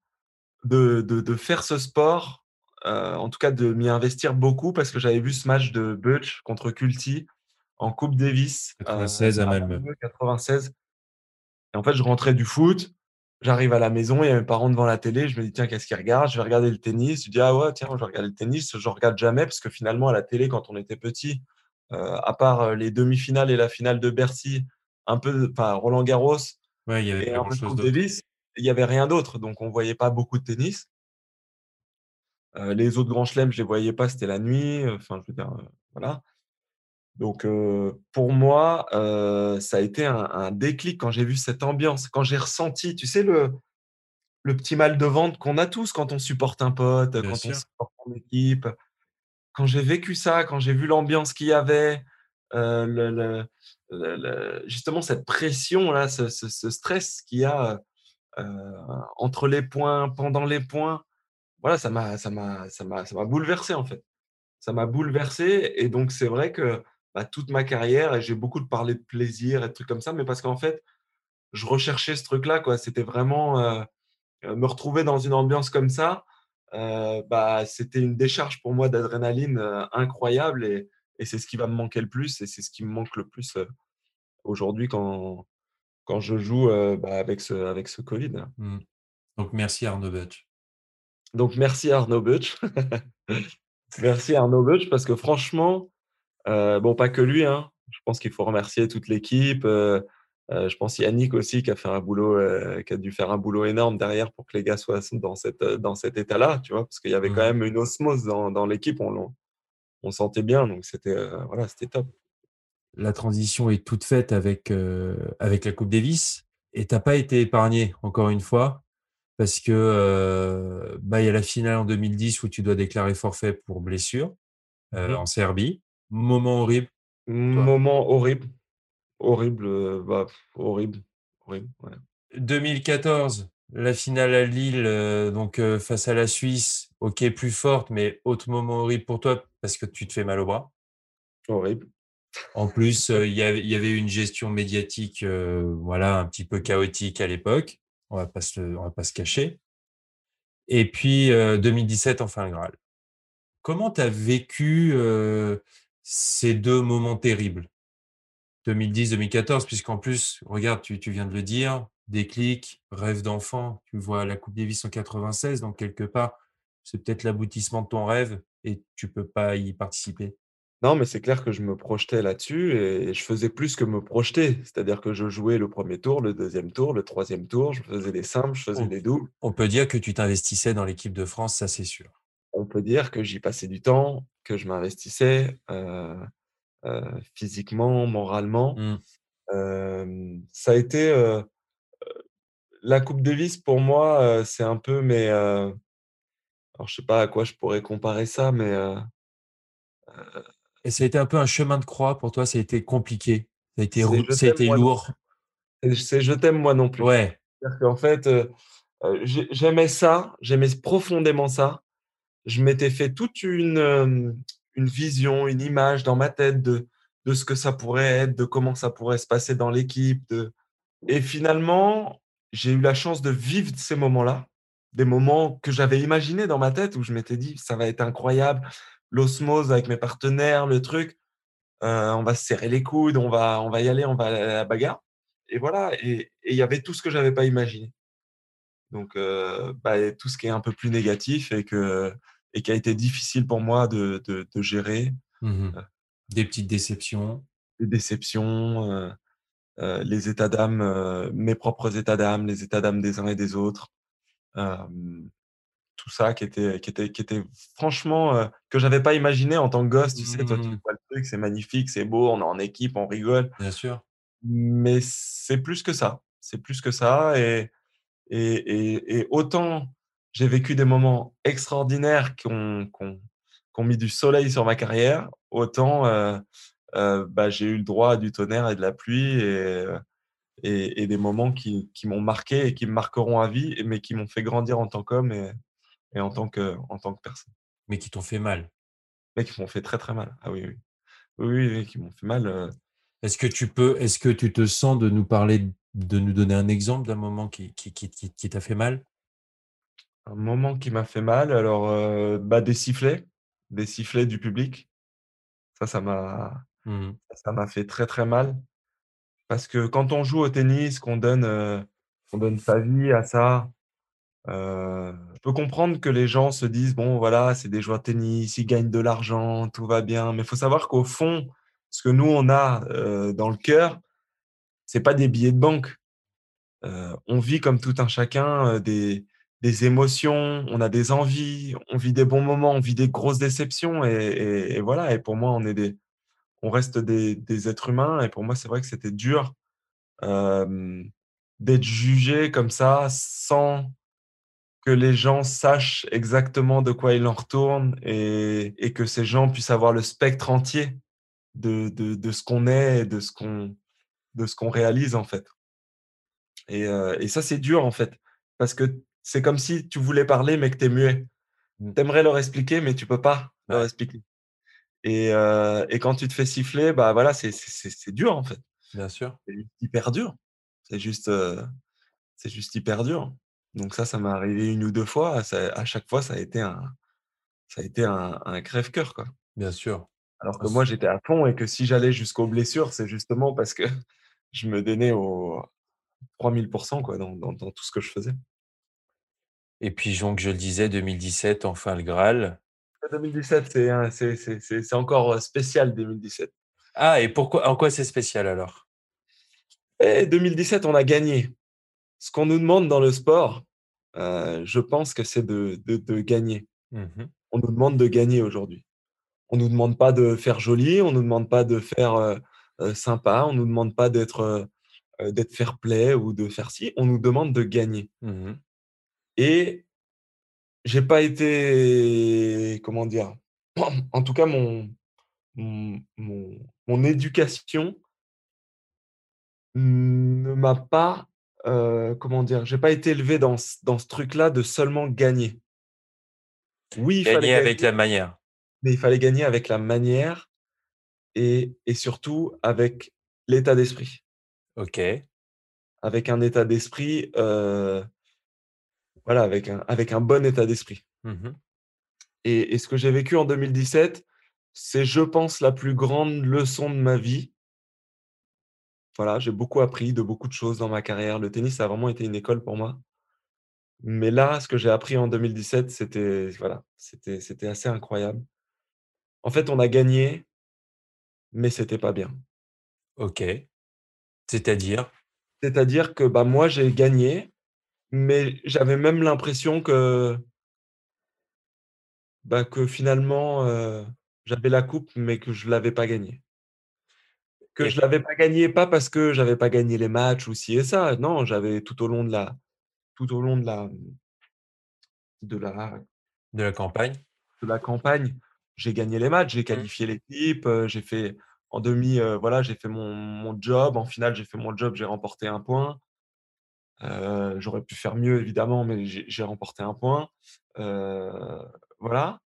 de, de, de, faire ce sport, euh, en tout cas de m'y investir beaucoup parce que j'avais vu ce match de Butch contre Culti en Coupe Davis. 96 euh, à Malmö. 96. Et en fait, je rentrais du foot J'arrive à la maison, il y a mes parents devant la télé, je me dis tiens, qu'est-ce qu'ils regardent? Je vais regarder le tennis. Je dis ah ouais, tiens, je vais regarder le tennis. Je regarde jamais parce que finalement, à la télé, quand on était petit, euh, à part euh, les demi-finales et la finale de Bercy, un peu, enfin Roland Garros ouais, il y avait et un peu Davis, il n'y avait rien d'autre. Donc on voyait pas beaucoup de tennis. Euh, les autres grands chelems, je les voyais pas, c'était la nuit. Enfin, je veux dire, voilà. Donc, pour moi, ça a été un, déclic quand j'ai vu cette ambiance, quand j'ai ressenti, tu sais, le, le petit mal de ventre qu'on a tous quand on supporte un pote, quand on supporte une équipe. Quand j'ai vécu ça, quand j'ai vu l'ambiance qu'il y avait, le, justement cette pression, là, ce, ce stress qu'il y a entre les points, pendant les points, voilà, ça m'a bouleversé en fait. Ça m'a bouleversé et donc c'est vrai que bah, toute ma carrière et j'ai beaucoup de parler de plaisir et de trucs comme ça, mais parce qu'en fait, je recherchais ce truc-là. quoi. C'était vraiment euh, euh, me retrouver dans une ambiance comme ça. Euh, bah, c'était une décharge pour moi d'adrénaline incroyable et, et c'est ce qui va me manquer le plus et c'est ce qui me manque le plus aujourd'hui quand, quand je joue bah, avec, ce, avec ce Covid. Mmh. Donc merci Arnaud Butch. Donc merci Arnaud Butch. merci Arnaud Butch parce que franchement, bon, pas que lui. Hein. Je pense qu'il faut remercier toute l'équipe. Euh, euh, je pense Yannick aussi qui a fait un boulot, qui a dû faire un boulot énorme derrière pour que les gars soient dans, cette, dans cet état-là, tu vois, parce qu'il y avait quand même une osmose dans, dans l'équipe. On, on sentait bien, donc c'était voilà, c'était top. La transition est toute faite avec, avec la Coupe Davis et tu n'as pas été épargné, encore une fois, parce que bah, il y a la finale en 2010 où tu dois déclarer forfait pour blessure mmh en Serbie. Moment horrible. Moment horrible. Horrible, euh, bah, horrible. horrible 2014, la finale à Lille, euh, donc euh, face à la Suisse, ok, plus forte, mais autre moment horrible pour toi parce que tu te fais mal au bras? Horrible. En plus, il y, avait, y avait une gestion médiatique, voilà, un petit peu chaotique à l'époque. On va pas se, on va pas se cacher. Et puis 2017, enfin le Graal. Comment tu as vécu ces deux moments terribles 2010-2014, puisqu'en plus, regarde, tu, viens de le dire, déclic, rêve d'enfant, tu vois la Coupe Davis en 96, donc quelque part, c'est peut-être l'aboutissement de ton rêve et tu peux pas y participer. Non, mais c'est clair que je me projetais là-dessus et je faisais plus que me projeter. C'est-à-dire que je jouais le 1er tour, le 2e tour, le 3e tour, je faisais des simples, je faisais On des doubles. on peut dire que tu t'investissais dans l'équipe de France, ça c'est sûr. On peut dire que j'y passais du temps, que je m'investissais, heu heu, physiquement, moralement. Mmh. Ça a été, heu, la coupe Davis pour moi, c'est un peu heu alors je sais pas à quoi je pourrais comparer ça, mais Et ça a été un peu un chemin de croix pour toi, ça a été compliqué? Ça a été c'est rou je ça a été lourd? C'est je t'aime moi non plus. Ouais. C'est-à-dire qu'en fait, j'aimais ça, j'aimais profondément ça. Je m'étais fait toute une, hem, une vision, une image dans ma tête de de ce que ça pourrait être, de comment ça pourrait se passer dans l'équipe, et finalement, j'ai eu la chance de vivre ces moments-là, des moments que j'avais imaginés dans ma tête où je m'étais dit: «Ça va être incroyable, l'osmose avec mes partenaires, le truc, heu, on va se serrer les coudes, on va on va y aller, on va à la bagarre» et voilà et il y avait tout ce que j'avais pas imaginé. Donc heu, bah tout ce qui est un peu plus négatif et que et qui a été difficile pour moi de de de gérer, Mmh mh. heu, Des petites déceptions? les déceptions, heu heu, les états d'âme, mes propres états d'âme, les états d'âme des uns et des autres. Tout ça qui était qui était qui était franchement, que j'avais pas imaginé en tant que gosse, tu sais? Toi, tu Mmh. vois le truc, c'est magnifique, c'est beau, on est en équipe, on rigole, Bien sûr. mais c'est plus que ça. C'est plus que ça et Et et et autant j'ai vécu des moments extraordinaires qui ont qui ont qui ont mis du soleil sur ma carrière, autant, heu heu, bah, j'ai eu le droit à du tonnerre et de la pluie et et des moments qui qui m'ont marqué et qui me marqueront à vie mais qui m'ont fait grandir en tant qu'homme et et en tant que en tant que personne. Mais qui t'ont fait mal. Mais qui m'ont fait très, très mal. Ah oui, oui. Oui, oui, qui m'ont fait mal, Est-ce que tu peux est-ce que tu te sens de nous parler de nous donner un exemple d'un moment qui qui qui qui qui t'a fait mal? Un moment qui m'a fait mal alors, bah, des sifflets, des sifflets du public. Ça, ça m'a Mmh mh. ça m'a fait très, très mal. Parce que quand on joue au tennis, qu'on donne, donne sa vie à ça, heu, je peux comprendre que les gens se disent: «Bon voilà, c'est des joueurs de tennis, ils gagnent de l'argent, tout va bien». Mais il faut savoir qu'au fond, ce que nous on a, dans le cœur, c'est pas des billets de banque. On vit comme tout un chacun, des des émotions, on a des envies, on vit des bons moments, on vit des grosses déceptions et et voilà. Et pour moi on est des on reste des êtres humains et pour moi c'est vrai que c'était dur d'être jugé comme ça, sans que les gens sachent exactement de quoi il en retourne et que ces gens puissent avoir le spectre entier de de ce qu'on est et de ce qu'on réalise, en fait. Heu et ça, c'est dur, en fait, parce que c'est comme si tu voulais parler, mais que tu es muet. Mmh. Tu aimerais leur expliquer, mais tu peux pas leur expliquer et heu et quand tu te fais siffler, bah, voilà, c'est dur, en fait. bien sûr. C'est juste hyper dur. C'est juste, C'est juste hyper dur. Donc ça, ça m'est arrivé une ou 2 fois. Ça à chaque fois, ça a été un ça a été un un crève-cœur, quoi. Bien sûr. Alors que moi, j'étais à fond et que si j'allais jusqu'aux blessures, c'est justement parce que je me donnais au 3000 quoi, dans dans dans tout ce que je faisais. Et puis donc je le disais 2017, enfin le Graal. 2017, c'est un c'est c'est c'est c'est encore, heu, spécial 2017. Ah et pourquoi en quoi c'est spécial alors? Et 2017, on a gagné. Ce qu'on nous demande dans le sport, heu, je pense que c'est de de de gagner. Mmh mh. On nous demande de gagner aujourd'hui. On nous demande pas de faire joli, on nous demande pas de faire, heu, sympa, on nous demande pas d'être, d'être fair-play ou de faire ci, on nous demande de gagner Mmh mh. Et j'ai pas été comment dire? En tout cas, mon mon mon mon éducation ne m'a pas, heu, comment dire? J'ai pas été élevé dans ce dans ce truc-là de seulement gagner. Oui, il fallait Gagner avec gagner, la manière. mais il fallait gagner avec la manière et et surtout avec l'état d'esprit. OK. Avec un état d'esprit, heu, voilà, avec un avec un bon état d'esprit Mmh mh. et et ce que j'ai vécu en 2017, c'est, je pense, la plus grande leçon de ma vie. Voilà, j'ai beaucoup appris de beaucoup de choses dans ma carrière. Le tennis, a vraiment été une école pour moi. Mais là, ce que j'ai appris en 2017, c'était voilà, c'était c'était assez incroyable. En fait, on a gagné mais c'était pas bien. OK. C'est-à-dire? C'est-à-dire que, bah, moi, j'ai gagné, mais j'avais même l'impression que bah, que finalement, j'avais la coupe, mais que je l'avais pas gagnée. Que je Et l'avais pas gagnée, pas parce que j'avais pas gagné les matchs ou ci et ça. Non, j'avais tout au long de la tout au long de la, de la de la campagne? de la campagne, j'ai gagné les matchs, j'ai Mmh. qualifié l'équipe, j'ai fait en demi, voilà, j'ai fait mon mon job. En finale, j'ai fait mon job, j'ai remporté un point. Heu, j'aurais pu faire mieux évidemment, mais j'ai remporté un point. Heu, voilà.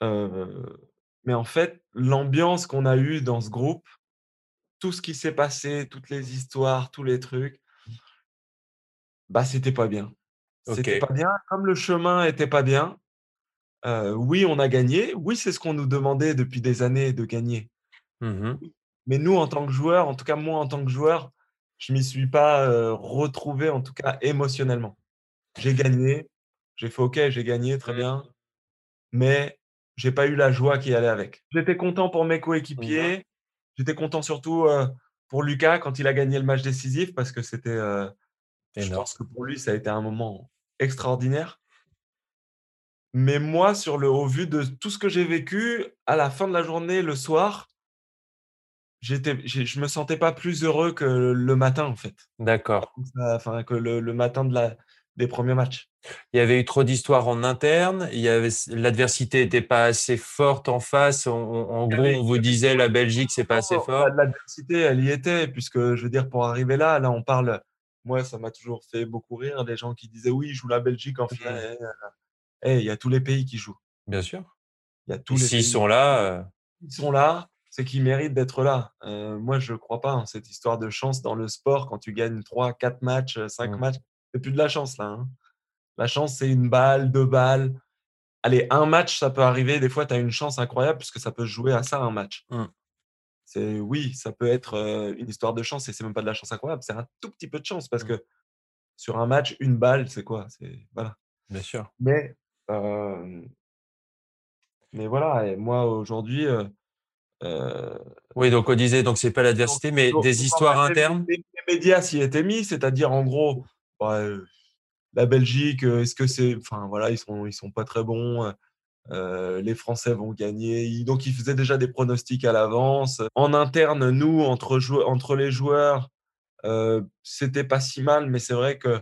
Heu, mais en fait, l'ambiance qu'on a eue dans ce groupe, tout ce qui s'est passé, toutes les histoires, tous les trucs bah, c'était pas bien. C'était pas bien, comme le chemin était pas bien. Oui, on a gagné, oui, c'est ce qu'on nous demandait depuis des années de gagner. Mmh mais nous, en tant que joueurs, en tout cas moi en tant que joueur, je m'y suis pas, retrouvé en tout cas émotionnellement. J'ai gagné, j'ai fait: «OK, j'ai gagné, très Mmh. bien», mais j'ai pas eu la joie qui allait avec. J'étais content pour mes Mmh coéquipiers, j'étais content surtout, pour Lucas quand il a gagné le match décisif parce que c'était, je pense que pour lui, ça a été un moment extraordinaire. Mais moi, sur le au vu de tout ce que j'ai vécu, à la fin de la journée, le soir j'étais je me sentais pas plus heureux que le matin, en fait. D'accord. Enfin, que le le matin de la des 1ers matchs. Il y avait eu trop d'histoires en interne? Il y avait l'adversité était pas assez forte en face? En gros, on vous disait: «La Belgique, c'est pas assez fort»? l'adversité, elle y était puisque je veux dire pour arriver là, là, on parle moi, ça m'a toujours fait beaucoup rire des gens qui disaient: «Oui, joue la Belgique en finale, na na na». Eh, il y a tous les pays qui jouent. Bien sûr. Il y a tous les s'ils sont là, heu Ils sont là, c'est qu'ils méritent d'être là. Heu, moi, je crois pas en cette histoire de chance dans le sport quand tu gagnes 3-4 matchs, heu, 5 Mmh. matchs. C'est plus de la chance là, hein. La chance, c'est 1 balle, 2 balles. Allez, 1 match, ça peut arriver, des fois, tu as une chance incroyable puisque ça peut se jouer à ça, un match. C'est oui, ça peut être, heu, une histoire de chance et c'est même pas de la chance incroyable, c'est un tout petit peu de chance parce que sur un match, 1 balle, c'est quoi? C'est voilà. Bien sûr. Mais, mais voilà et moi aujourd'hui, heu Oui, donc on disait donc c'est pas l'adversité, mais donc des histoires internes? les médias s'y étaient mis, c'est-à-dire en gros, bah, heu, la Belgique, heu, est-ce que c'est enfin voilà, ils sont ils sont pas très bons, les Français vont gagner. Donc ils faisaient déjà des pronostics à l'avance. En interne, nous, entre entre les joueurs, c'était pas si mal, mais c'est vrai qu'il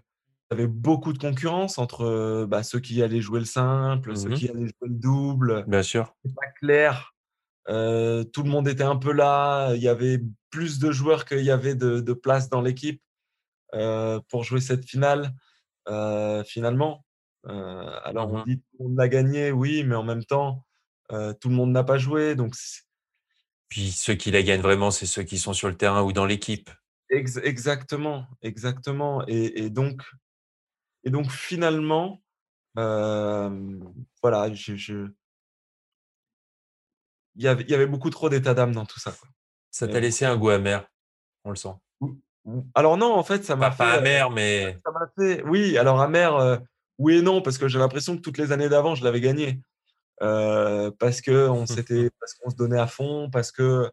y avait beaucoup de concurrence entre, bah, ceux qui allaient jouer le simple, Mmh ceux mh. qui allaient jouer le double. Bien sûr. C'était pas clair. Heu, tout le monde était un peu là. Il y avait plus de joueurs qu'il y avait de de place dans l'équipe, heu, pour jouer cette finale, heu, finalement. Alors on dit: «Tout le monde l'a gagnée», oui, mais en même temps, tout le monde n'a pas joué donc Puis ceux qui la gagnent vraiment, c'est ceux qui sont sur le terrain ou dans l'équipe. Ex exactement, exactement et et donc et donc finalement, voilà, je je il y avait il y avait beaucoup trop d'état d'âme dans tout ça, quoi. Ça t'a laissé un goût amer, on le sent. Alors non, en fait, ça m'a fait, pas heu, amer, mais ça m'a fait oui, alors amer, heu, oui et non, parce que j'ai l'impression que toutes les années d'avant, je l'avais gagné. Heu, parce qu'on s'était parce qu'on se donnait à fond, parce que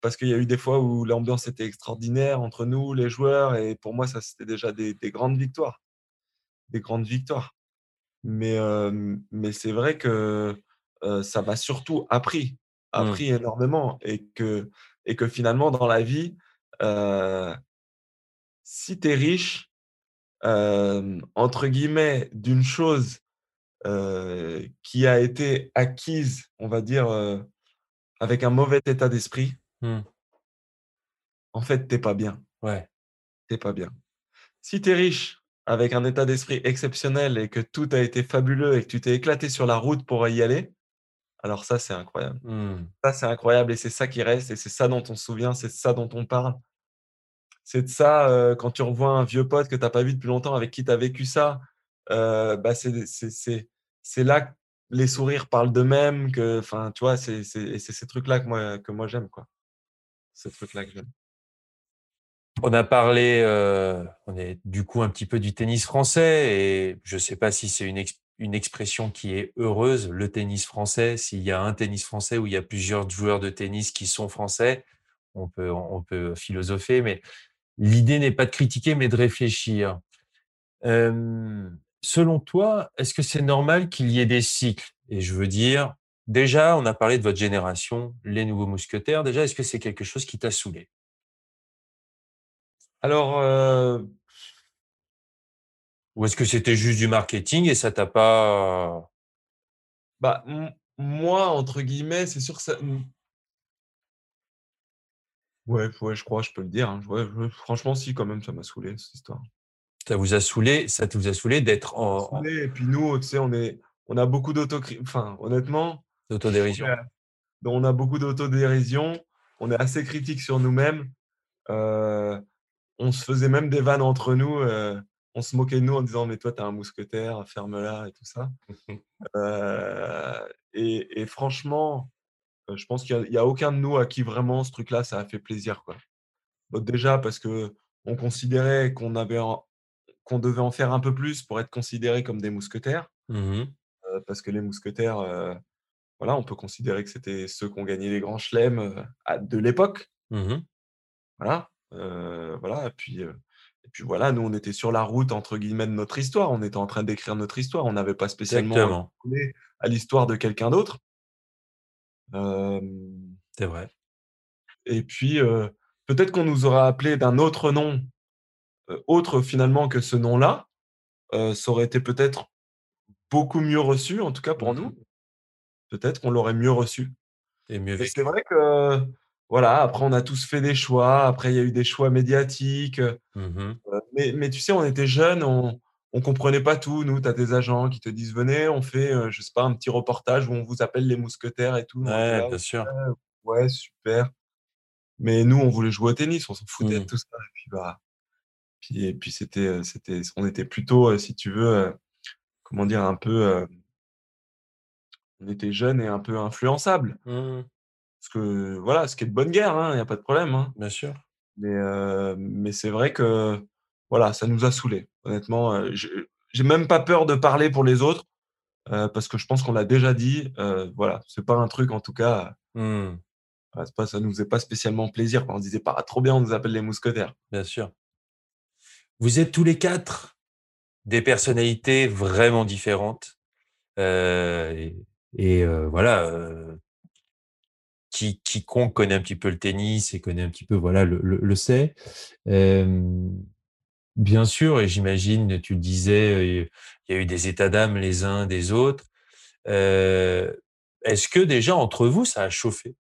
parce qu'il y a eu des fois où l'ambiance était extraordinaire entre nous, les joueurs et pour moi, ça, c'était déjà des des grandes victoires, des grandes victoires. Mais hem, mais c'est vrai que, ça m'a surtout appris, Mmh. appris énormément et que et que finalement dans la vie, si tu es riche, entre guillemets, d'une chose, qui a été acquise, on va dire, avec un mauvais état d'esprit Mmh. en fait, tu es pas bien. Ouais. Tu es pas bien. Si tu es riche, avec un état d'esprit exceptionnel et que tout a été fabuleux et que tu t'es éclaté sur la route pour y aller, alors ça, c'est incroyable. Mmh. Ça, c'est incroyable et c'est ça qui reste et c'est ça dont on se souvient, c'est ça dont on parle. C'est de ça, quand tu revois un vieux pote que tu as pas vu depuis longtemps, avec qui tu as vécu ça, bah, c'est des c'est c'est c'est là que les sourires parlent d'eux-mêmes, que enfin, tu vois? C'est c'est et c'est ces trucs-là que moi que moi j'aime, quoi. Ces trucs-là que j'aime. On a parlé, on est du coup un petit peu du tennis français et je sais pas si c'est une ex une expression qui est heureuse, le tennis français. S'il y a un tennis français où il y a plusieurs joueurs de tennis qui sont français, on peut, on peut philosopher, mais l'idée n'est pas de critiquer, mais de réfléchir. selon toi, est-ce que c'est normal qu'il y ait des cycles? Et je veux dire, déjà, on a parlé de votre génération, les nouveaux mousquetaires. Déjà, est-ce que c'est quelque chose qui t'a saoulé? Alors, euh, ou est-ce que c'était juste du marketing et ça t'a pas. Bah, moi, entre guillemets, c'est sûr que ça. Ouais, ouais, je crois, je peux le dire. Hein. franchement, si, quand même, ça m'a saoulé, cette histoire. Ça vous a saoulé, ça vous a saoulé d'être en. Et puis nous, tu sais, on, est, on a beaucoup d'autocri... Enfin, honnêtement. D'autodérision. On a beaucoup d'autodérision. On est assez critique sur nous-mêmes. Euh, on se faisait même des vannes entre nous. Euh, on se moquait de nous en disant mais toi tu es un mousquetaire, ferme-la et tout ça. Euh, et, franchement, euh, je pense qu'il n'y a, aucun de nous à qui vraiment ce truc-là ça a fait plaisir quoi. déjà parce que on considérait qu'on avait qu'on devait en faire un peu plus pour être considéré comme des mousquetaires. Mmh euh, parce que les mousquetaires, voilà, on peut considérer que c'était ceux qui ont gagné les grands chelems de l'époque. Mmh voilà, voilà. Et puis et puis voilà, nous, on était sur la route, entre guillemets, de notre histoire. On était en train d'écrire notre histoire. On n'avait pas spécialement à l'histoire de quelqu'un d'autre. C'est vrai. Et puis, peut-être qu'on nous aurait appelé d'un autre nom, autre finalement que ce nom-là. ça aurait été peut-être beaucoup mieux reçu, en tout cas pour nous. Mmh peut-être qu'on l'aurait mieux reçu. Et mieux c'est vrai que voilà, après, on a tous fait des choix. Après, il y a eu des choix médiatiques. Mmh euh, mais, mais, tu sais, on était jeunes, on ne comprenait pas tout. Nous, tu as des agents qui te disent Venez, on fait, euh, je sais pas, un petit reportage où on vous appelle les mousquetaires et tout. Ouais, bien sûr. Ouais, super. Mais nous, on voulait jouer au tennis, on s'en foutait de mmh. tout ça. Et puis, bah, puis, et puis c'était, euh, c'était, on était plutôt, si tu veux, comment dire, un peu. on était jeunes et un peu influençables. Mmh. Parce que voilà, ce qui est de bonne guerre, il hein, n'y a pas de problème. Hein. Bien sûr. Mais, mais c'est vrai que voilà, ça nous a saoulés. Honnêtement, j'ai même pas peur de parler pour les autres parce que je pense qu'on l'a déjà dit. voilà, c'est pas un truc en tout cas. Mmh. Pas, ça nous faisait pas spécialement plaisir quand on disait pas trop bien, on nous appelle les mousquetaires. Bien sûr. Vous êtes tous les quatre des personnalités vraiment différentes. et, et voilà, qui, quiconque connaît un petit peu le tennis et connaît un petit peu, voilà, le, le, sait. bien sûr, et j'imagine, tu le disais, il y a eu des états d'âme les uns des autres. Est-ce que déjà entre vous, ça a chauffé?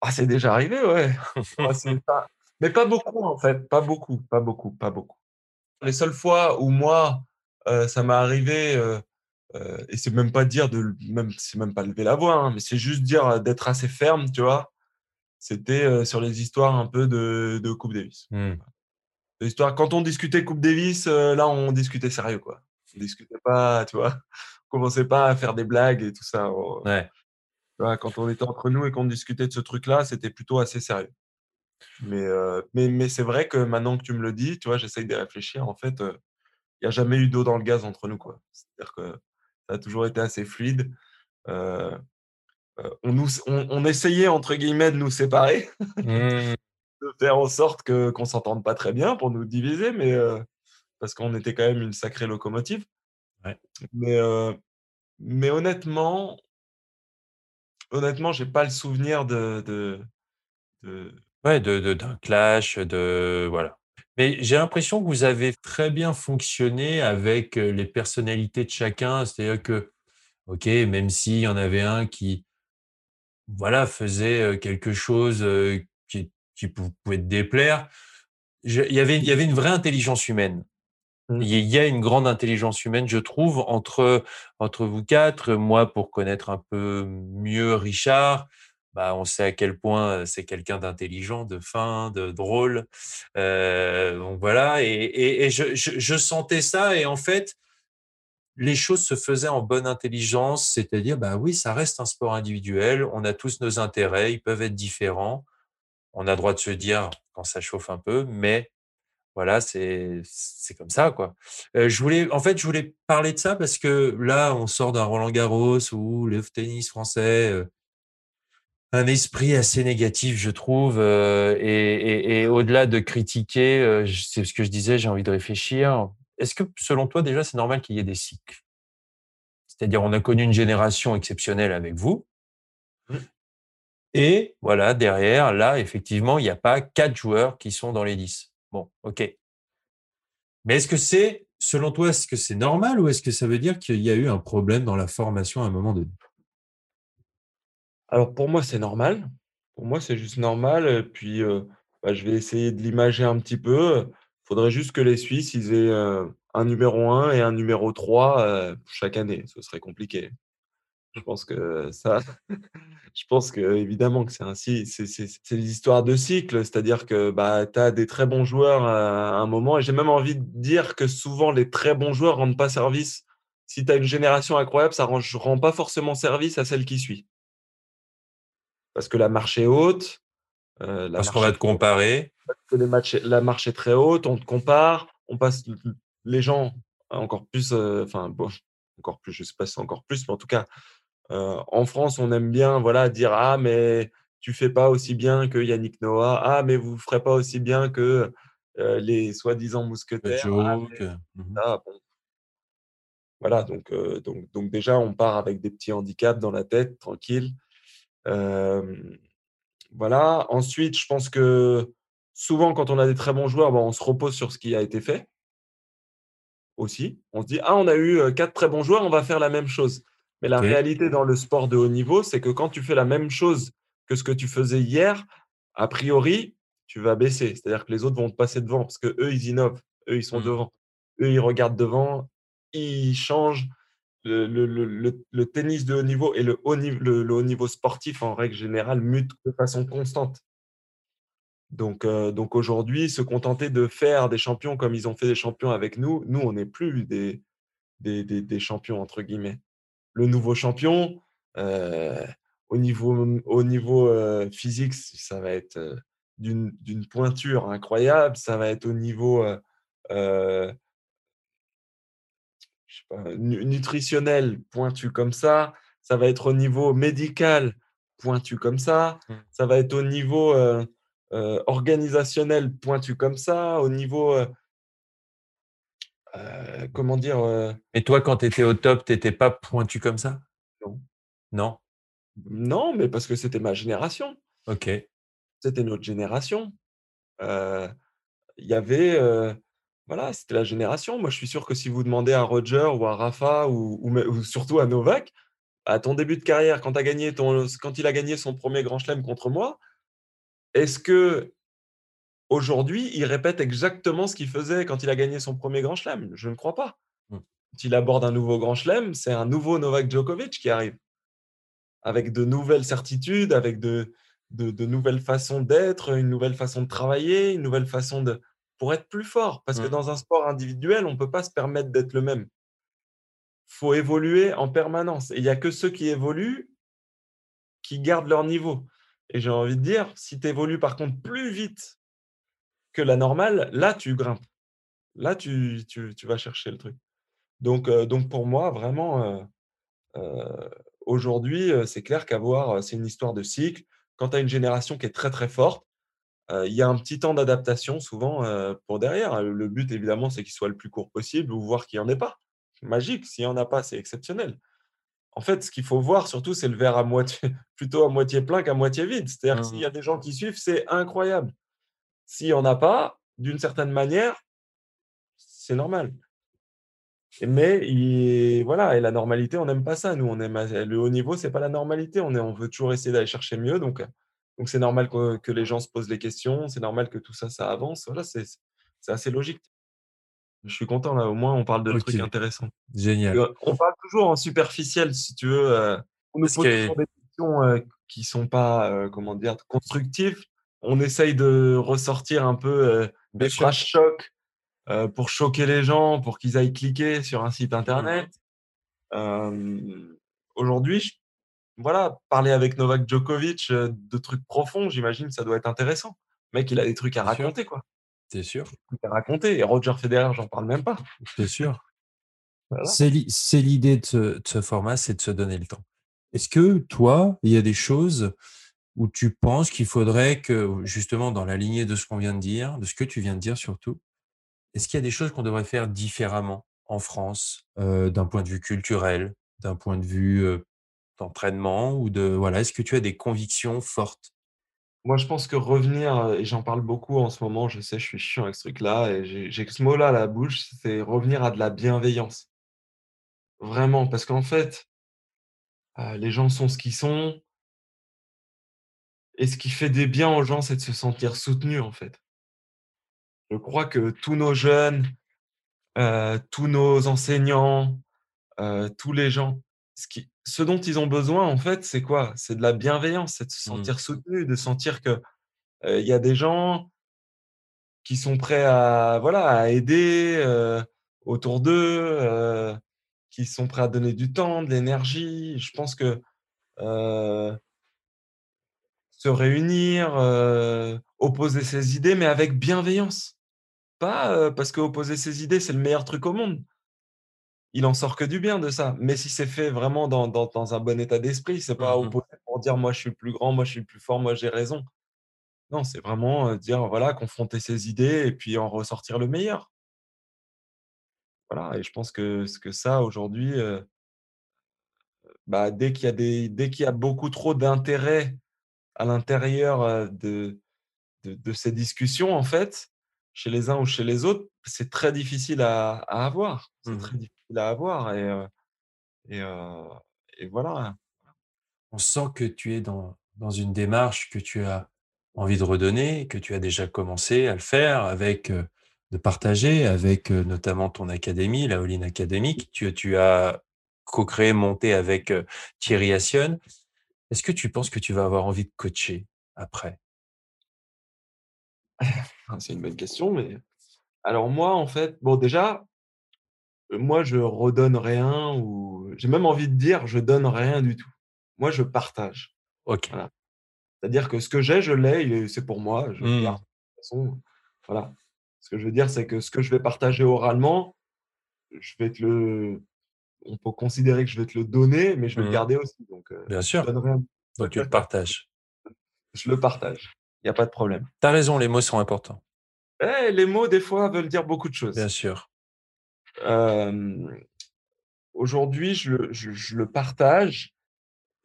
Ah, c'est déjà arrivé, ouais. Mais pas beaucoup, en fait. Pas beaucoup, pas beaucoup, pas beaucoup. Les seules fois où moi, ça m'est arrivé, euh, et c'est même pas dire de même c'est même pas lever la voix hein, mais c'est juste dire euh, d'être assez ferme tu vois. C'était euh, sur les histoires un peu de, de Coupe Davis. L'histoire, quand on discutait Coupe Davis là on discutait sérieux quoi. On discutait pas tu vois. On commençait pas à faire des blagues et tout ça. Ouais. tu vois, quand on était entre nous et qu'on discutait de ce truc là c'était plutôt assez sérieux. Mais mais, mais c'est vrai que maintenant que tu me le dis tu vois j'essaye de réfléchir en fait il n'y a jamais eu d'eau dans le gaz entre nous quoi. C'est à dire que ça a toujours été assez fluide. Euh, on, nous, on, essayait, entre guillemets, de nous séparer, mmh. de faire en sorte que, qu'on ne s'entende pas très bien pour nous diviser, mais euh, parce qu'on était quand même une sacrée locomotive. Mais, mais honnêtement, honnêtement, j'ai pas le souvenir de, de, de... Ouais, de, d'un clash, de voilà. Mais j'ai l'impression que vous avez très bien fonctionné avec les personnalités de chacun. C'est-à-dire que, OK, même s'il y en avait un qui, voilà, faisait quelque chose qui, qui pouvait te déplaire, il, y avait, il y avait une vraie intelligence humaine. Mmh. Il y a une grande intelligence humaine, je trouve, entre, entre vous quatre. Moi, pour connaître un peu mieux Richard, bah, on sait à quel point c'est quelqu'un d'intelligent, de fin, de drôle. donc voilà, et, je, sentais ça, et en fait, les choses se faisaient en bonne intelligence, c'est-à-dire, bah oui, ça reste un sport individuel, on a tous nos intérêts, ils peuvent être différents, on a droit de se dire quand ça chauffe un peu, mais voilà, c'est comme ça, quoi. Heu, je voulais en fait, je voulais parler de ça parce que là, on sort d'un Roland Garros où le tennis français, heu un esprit assez négatif, je trouve, heu et et et au-delà de critiquer, heu, j c'est ce que je disais, j'ai envie de réfléchir. Est-ce que, selon toi, déjà, c'est normal qu'il y ait des cycles? C'est-à-dire, on a connu une génération exceptionnelle avec vous Mmh. et voilà, derrière, là, effectivement, il y a pas 4 joueurs qui sont dans les 10. Bon, OK. Mais est-ce que c'est selon toi, est-ce que c'est normal ou est-ce que ça veut dire qu'il y a eu un problème dans la formation à un moment donné? Alors pour moi, c'est normal. Pour moi, c'est juste normal puis, bah, je vais essayer de l'imager un petit peu. Il faudrait juste que les Suisses, ils aient, un numéro 1 et un numéro 3, heu, chaque année. Ce serait compliqué. Je pense que ça je pense qu'évidemment que c'est ainsi. C'est des histoires de cycle, c'est-à-dire que, bah, tu as des très bons joueurs à un moment et j'ai même envie de dire que souvent les très bons joueurs rendent pas service. Si tu as une génération incroyable, ça rend rend pas forcément service à celle qui suit. Parce que la marche est haute, la Parce qu'on va te comparer? parce que les matchs la marche est très haute, on te compare, on passe les gens encore plus, heu, enfin bon, encore plus, je sais pas si c'est encore plus, mais en tout cas, heu, en France, on aime bien, voilà, dire: «Ah mais tu fais pas aussi bien que Yannick Noah. Ah mais vous ferez pas aussi bien que, les soi-disant mousquetaires. Ah mais» joke, heu, mmh ah bon. Voilà donc donc donc déjà, on part avec des petits handicaps dans la tête, tranquille. Voilà. Ensuite, je pense que souvent, quand on a des très bons joueurs, bah, on se repose sur ce qui a été fait aussi. On se dit: «Ah, on a eu, 4 très bons joueurs, on va faire la même chose». Mais la réalité dans le sport de haut niveau, c'est que quand tu fais la même chose que ce que tu faisais hier, a priori, tu vas baisser. C'est-à-dire que les autres vont te passer devant parce qu'eux, ils innovent, eux, ils sont Mmh. devant. Eux, ils regardent devant, ils changent. Le le le tennis de haut niveau et le haut niv le haut niveau sportif, en règle générale, mute de façon constante. Donc heu, donc aujourd'hui, se contenter de faire des champions comme ils ont fait des champions avec nous, nous, on n'est plus des des des des «champions» entre guillemets. Le nouveau champion, heu, au niveau au niveau, heu, physique, ça va être, d'une pointure incroyable, ça va être au niveau, je sais pas, nu nutritionnel, pointu comme ça, ça va être au niveau médical, pointu comme ça, Mmh. ça va être au niveau, heu heu, organisationnel, pointu comme ça, au niveau, heu, comment dire? Et toi, quand tu étais au top, tu étais pas pointu comme ça? non. Non? Non, mais parce que c'était ma génération, OK. c'était notre génération. Il y avait, voilà, c'était la génération. Moi, je suis sûr que si vous demandez à Roger ou à Rafa ou ou mê ou surtout à Novak, à ton début de carrière, quand as gagné ton quand il a gagné son 1er grand chelem contre moi, est-ce qu'aujourd'hui, il répète exactement ce qu'il faisait quand il a gagné son 1er grand chelem? Je ne crois pas. Mmh. Quand il aborde un nouveau grand chelem, c'est un nouveau Novak Djokovic qui arrive, avec de nouvelles certitudes, avec de de de nouvelles façons d'être, une nouvelle façon de travailler, une nouvelle façon de pour être plus fort. Parce que Mmh. dans un sport individuel, on ne peut pas se permettre d'être le même. Faut évoluer en permanence et il y a que ceux qui évoluent qui gardent leur niveau et j'ai envie de dire, si tu évolues par contre plus vite que la normale, là tu grimpes. Là tu tu tu vas chercher le truc. Donc heu, donc pour moi vraiment, heu heu, aujourd'hui, c'est clair qu'avoir, c'est une histoire de cycle. Quand tu as une génération qui est très, très forte, il y a un petit temps d'adaptation souvent, pour derrière. Heu, le but évidemment, c'est qu'il soit le plus court possible ou voire qu'il y en ait pas. Magique, s'il y en a pas, c'est exceptionnel. En fait, ce qu'il faut voir surtout, c'est le verre à moitié plutôt à moitié plein qu'à moitié vide. C'est-à-dire que s'il y Mmh a des gens qui suivent, c'est incroyable. S'il y en a pas, d'une certaine manière, c'est normal. Mais il voilà et la normalité, on n'aime pas ça. Nous, on aime le haut niveau, c'est pas la normalité. On est on veut toujours essayer d'aller chercher mieux donc donc c'est normal que que les gens se posent les questions. C'est normal que tout ça, ça avance. Voilà, c'est assez logique. Je suis content là, au moins on parle de trucs OK, intéressants. génial. On parle toujours en superficiel si tu veux, heu, on nous pose que des questions, heu, qui sont pas, heu, comment dire? Constructives. On essaye de ressortir un peu, des phrases chocs, heu, pour choquer les gens, pour qu'ils aillent cliquer sur un site Mmh. internet. Hem, aujourd'hui, voilà, parler avec Novak Djokovic, heu, de trucs profonds, j'imagine que ça doit être intéressant. Le mec, il a des trucs à sûr. raconter, quoi. C'est sûr. Tout est raconté. Et Roger Federer, j'en parle même pas. C'est sûr. Voilà. C'est l'i- c'est l'idée de ce, de ce format, c'est de se donner le temps. Est-ce que toi, il y a des choses où tu penses qu'il faudrait que, justement, dans la lignée de ce qu'on vient de dire, de ce que tu viens de dire surtout, est-ce qu'il y a des choses qu'on devrait faire différemment en France, euh, d'un point de vue culturel, d'un point de vue euh, d'entraînement ou de voilà, est-ce que tu as des convictions fortes? Moi, je pense que revenir, euh, et j'en parle beaucoup en ce moment, je sais, je suis chiant avec ce truc-là, et j'ai ce mot-là à la bouche, c'est revenir à de la bienveillance. Vraiment, parce qu'en fait, euh, les gens sont ce qu'ils sont, et ce qui fait des biens aux gens, c'est de se sentir soutenus, en fait. Je crois que tous nos jeunes, euh, tous nos enseignants, tous les gens, ce qui, ce dont ils ont besoin, en fait, c'est quoi? C'est de la bienveillance, c'est de se Mmh. sentir soutenu, de sentir que euh, il y a des gens qui sont prêts à, voilà, à aider euh, autour d'eux, euh, qui sont prêts à donner du temps, de l'énergie. Je pense que euh, se réunir, euh, opposer ses idées, mais avec bienveillance. Pas euh, parce que opposer ses idées, c'est le meilleur truc au monde. Il en sort que du bien de ça. Mais si c'est fait vraiment dans, dans, dans un bon état d'esprit, c'est pas Mmh pour dire moi je suis plus grand, moi je suis plus fort, moi j'ai raison. Non, c'est vraiment euh, dire voilà, confronter ses idées et puis en ressortir le meilleur. Voilà, et je pense que, ce que ça aujourd'hui, euh, bah, dès qu'il y a des, dès qu'il y a beaucoup trop d'intérêt à l'intérieur euh, de, de, de ces discussions, en fait, chez les uns ou chez les autres, c'est très difficile à, à avoir. C'est Mmh très difficile à avoir. Et, et, et voilà. On sent que tu es dans dans une démarche que tu as envie de redonner, que tu as déjà commencé à le faire avec, de partager avec, notamment ton académie, la All-in Academy, que tu tu as co-créé, monté avec, Thierry Assion. Est-ce que tu penses que tu vas avoir envie de coacher après? C'est une bonne question, mais alors moi, en fait, bon, déjà, moi, je redonne rien ou j'ai même envie de dire, je donne rien du tout. Moi, je partage. OK. Voilà. C'est-à-dire que ce que j'ai, je l'ai, c'est pour moi, je Mmh. garde. De toute façon, voilà. Ce que je veux dire, c'est que ce que je vais partager oralement, je vais te le, on peut considérer que je vais te le donner, mais je vais le Mmh. garder aussi. Donc, euh, Bien je sûr, donne rien, donc tu le partages. je le partage. Il n'y a pas de problème. Tu as raison, les mots sont importants. Eh, les mots, des fois, veulent dire beaucoup de choses. Bien sûr. Aujourd'hui, je le je je le partage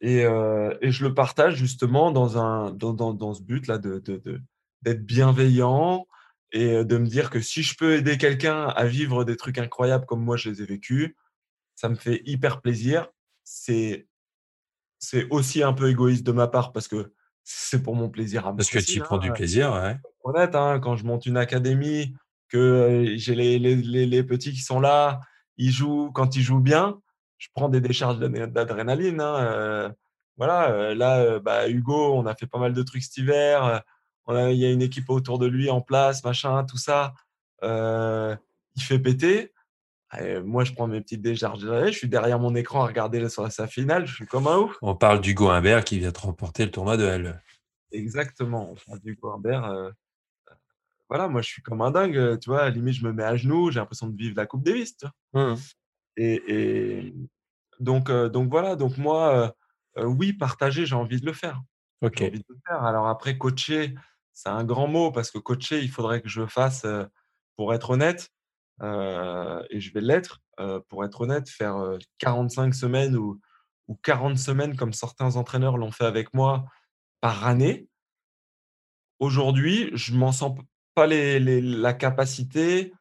et je le partage justement dans un dans dans dans ce but-là de de de d'être bienveillant et de me dire que si je peux aider quelqu'un à vivre des trucs incroyables comme moi je les ai vécus, ça me fait hyper plaisir. C'est c'est aussi un peu égoïste de ma part parce que c'est pour mon plaisir à moi Parce que tu y prends du hein, plaisir, ouais. honnête, hein, quand je monte une académie, que, j'ai les les les les petits qui sont là, ils jouent quand ils jouent bien, je prends des décharges d'adrénaline, hein, voilà, là, bah, Hugo, on a fait pas mal de trucs cet hiver, on a il y a une équipe autour de lui en place, machin, tout ça, il fait péter et moi, je prends mes petites décharges d'adrénaline, je suis derrière mon écran à regarder sa sa finale, je suis comme un ouf. On parle d'Hugo Humbert qui vient de remporter le tournoi de Halle. Exactement, on parle d'Hugo Humbert, Voilà, moi, je suis comme un dingue, heu, tu vois? À la limite, je me mets à genoux, j'ai l'impression de vivre la coupe Davis, tu vois? Mmh. Et et donc heu, donc voilà, donc moi, heu, oui, partager, j'ai envie de le faire. J'ai OK. envie de le faire. Alors après, coacher, c'est un grand mot parce que coacher, il faudrait que je fasse, pour être honnête, et je vais l'être, pour être honnête, faire, heu, 45 semaines ou ou 40 semaines comme certains entraîneurs l'ont fait avec moi par année. Aujourd'hui, je m'en sens pas les les la capacité,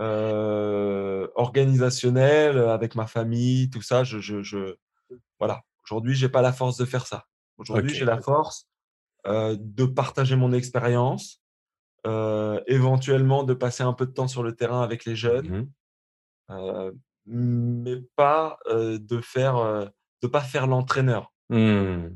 heu, organisationnelle, heu, avec ma famille, tout ça, je je je voilà. Aujourd'hui, j'ai pas la force de faire ça. Aujourd'hui, j'ai la force, heu, de partager mon expérience, éventuellement de passer un peu de temps sur le terrain avec les jeunes, Mmh mais pas, de faire, de pas faire l'entraîneur. Mmh.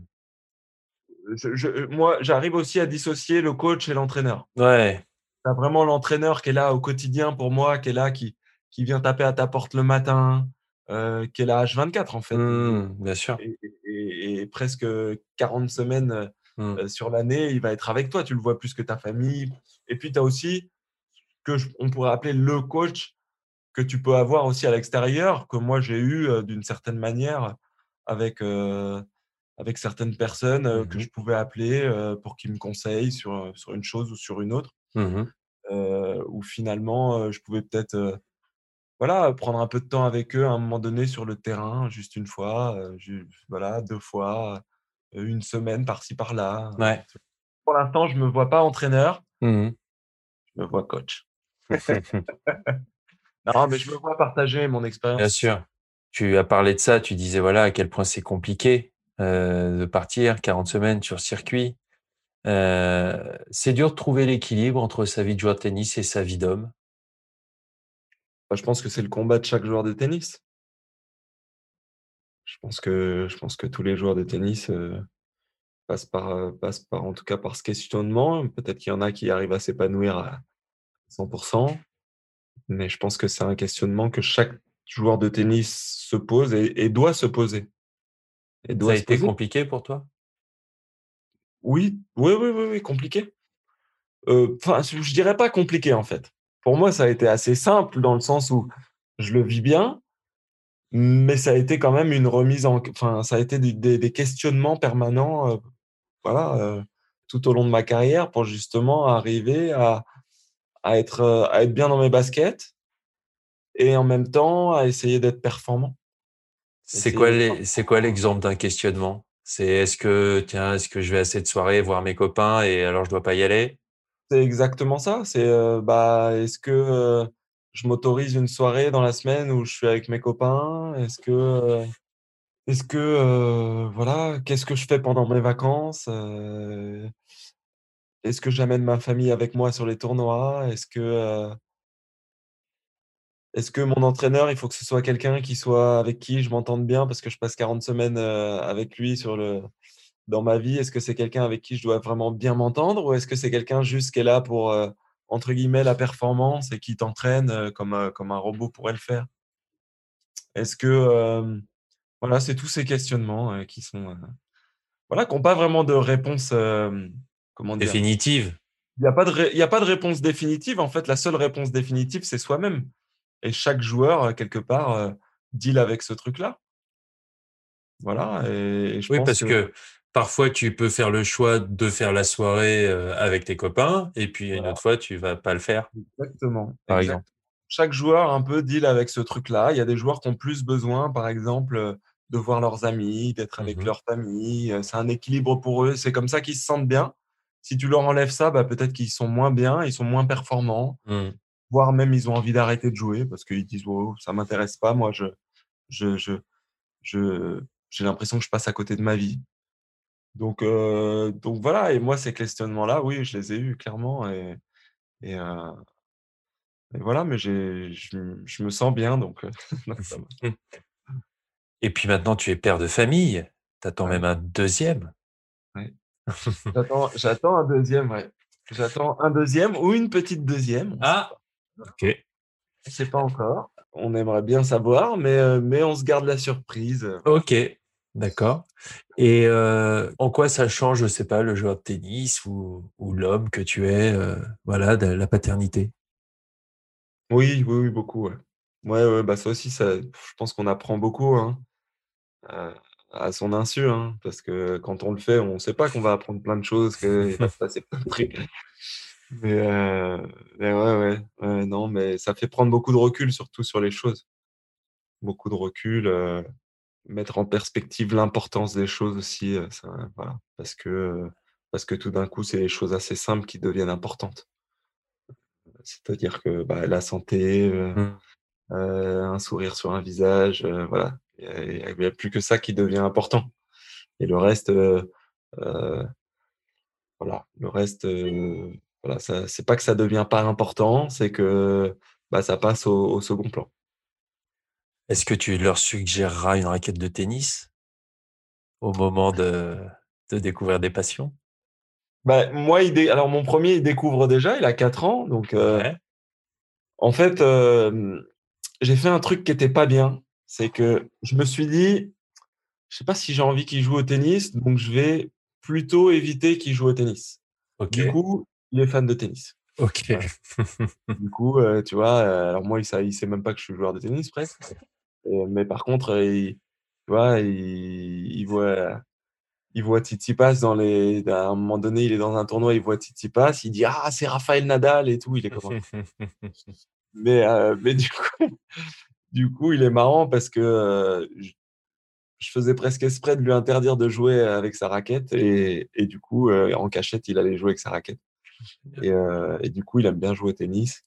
Je je moi, j'arrive aussi à dissocier le coach et l'entraîneur. Ouais. Tu as vraiment l'entraîneur qui est là au quotidien pour moi, qui est là, qui qui vient taper à ta porte le matin, heu, qui est là H24 en fait Mmh. Bien sûr. et et et presque 40 semaines, heu Mmh. heu, sur l'année, il va être avec toi. Tu le vois plus que ta famille et puis tu as aussi que on pourrait appeler le coach que tu peux avoir aussi à l'extérieur, que moi j'ai eu d'une certaine manière avec, avec certaines personnes que Mmh je pouvais appeler pour qu'ils me conseillent sur, sur une chose ou sur une autre. Mmh où finalement je pouvais peut-être voilà, prendre un peu de temps avec eux à un moment donné sur le terrain, juste une fois, voilà, deux fois, une semaine par-ci par-là. Ouais. Pour l'instant, je me vois pas entraîneur, Mmh je me vois coach. Non, mais je me vois partager mon Bien expérience. sûr. Tu as parlé de ça, tu disais voilà à quel point c'est compliqué de partir 40 semaines sur circuit. C'est dur de trouver l'équilibre entre sa vie de joueur de tennis et sa vie d'homme. Bah, je pense que c'est le combat de chaque joueur de tennis. Je pense que, je pense que tous les joueurs de tennis passent, par, passent par, en tout cas, par ce questionnement. Peut-être qu'il y en a qui arrivent à s'épanouir à 100%, mais je pense que c'est un questionnement que chaque joueur de tennis se pose et, doit se poser. Et doit Ça a été compliqué pour toi? Oui, oui, oui, oui, oui compliqué. Enfin, je je dirais pas compliqué en fait. Pour moi, ça a été assez simple dans le sens où je le vis bien, mais ça a été quand même une remise en, enfin, ça a été des, des questionnements permanents, voilà, tout au long de ma carrière pour justement arriver à, à être, à être bien dans mes baskets et en même temps à essayer d'être performant. C'est quoi, c'est quoi l'exemple d'un questionnement? C'est est-ce que, tiens, est-ce que je vais à cette soirée voir mes copains et alors je dois pas y aller? C'est exactement ça. C'est, bah, est-ce que je m'autorise une soirée dans la semaine où je suis avec mes copains? Est-ce que, est-ce que, voilà, qu'est-ce que je fais pendant mes vacances? Est-ce que j'amène ma famille avec moi sur les tournois? Est-ce que est-ce que mon entraîneur, il faut que ce soit quelqu'un qui soit avec qui je m'entende bien parce que je passe 40 semaines avec lui sur le, dans ma vie? Est-ce que c'est quelqu'un avec qui je dois vraiment bien m'entendre ou est-ce que c'est quelqu'un juste qui est là pour, entre guillemets, la performance et qui t'entraîne comme, comme un robot pourrait le faire? Est-ce que, voilà, c'est tous ces questionnements qui sont, voilà, qui n'ont pas vraiment de réponse, comment dire? Définitive. Il n'y a, pas de il y a pas de réponse définitive. En fait, la seule réponse définitive, c'est soi-même. Et chaque joueur, quelque part, deal avec ce truc-là. Voilà. Et, je oui, pense parce que... parfois, tu peux faire le choix de faire la soirée avec tes copains, et puis une autre fois, tu vas pas le faire. Exactement. Par exemple. Chaque joueur un peu deal avec ce truc-là. Il y a des joueurs qui ont plus besoin, par exemple, de voir leurs amis, d'être avec Mmh leur famille. C'est un équilibre pour eux. C'est comme ça qu'ils se sentent bien. Si tu leur enlèves ça, bah, peut-être qu'ils sont moins bien, ils sont moins performants. Mmh voire même ils ont envie d'arrêter de jouer parce qu'ils disent oh, ça m'intéresse pas, moi je je je j'ai l'impression que je passe à côté de ma vie. Donc donc voilà et moi ces questionnements là, oui, je les ai eus clairement et et, voilà, mais j'ai je, me sens bien donc, Et puis maintenant tu es père de famille, tu attends même un deuxième. J'attends j'attends un deuxième, ouais. J'attends un deuxième ou une petite deuxième. Ah Ok. On ne sait pas encore. On aimerait bien savoir, mais, euh, mais on se garde la surprise. Ok, d'accord. Et euh, en quoi ça change, je ne sais pas, le joueur de tennis ou, ou l'homme que tu es, euh, voilà, de la paternité? Oui, oui, oui, beaucoup. Ouais, ouais, ouais bah ça aussi, ça, je pense qu'on apprend beaucoup hein, à son insu, hein, parce que quand on le fait, on ne sait pas qu'on va apprendre plein de choses, qu'il va se passer plein de trucs. Mais, euh, mais ouais, ouais, non, mais ça fait prendre beaucoup de recul, surtout sur les choses. Beaucoup de recul, euh, mettre en perspective l'importance des choses aussi, euh, ça, voilà, parce que, parce que tout d'un coup, c'est les choses assez simples qui deviennent importantes. C'est-à-dire que bah, la santé, mmh. un sourire sur un visage, voilà, il n'y a, plus que ça qui devient important. Et le reste, voilà, le reste, voilà, c'est pas que ça devient pas important, c'est que bah, ça passe au, second plan. Est-ce que tu leur suggéreras une raquette de tennis au moment de, de découvrir des passions? Bah, Moi, il alors mon premier, il découvre déjà, il a 4 ans. Donc, euh, en fait, euh, j'ai fait un truc qui n'était pas bien. C'est que je me suis dit, je sais pas si j'ai envie qu'il joue au tennis, donc je vais plutôt éviter qu'il joue au tennis. Du coup, il est fan de tennis. Ok. Du coup, euh, tu vois, euh, alors moi, il sait, il sait même pas que je suis joueur de tennis presque. Et- mais par contre, euh, il, tu vois, il, il voit, il voit Tsitsipas dans les. À un moment donné, il est dans un tournoi, il voit Tsitsipas, il dit Ah, c'est Raphaël Nadal et tout. Il est comme Mais, euh, mais du coup, du coup, il est marrant parce que euh, je, je faisais presque exprès de lui interdire de jouer avec sa raquette et, et du coup, euh, en cachette, il allait jouer avec sa raquette. Et, euh, et du coup, il aime bien jouer au tennis.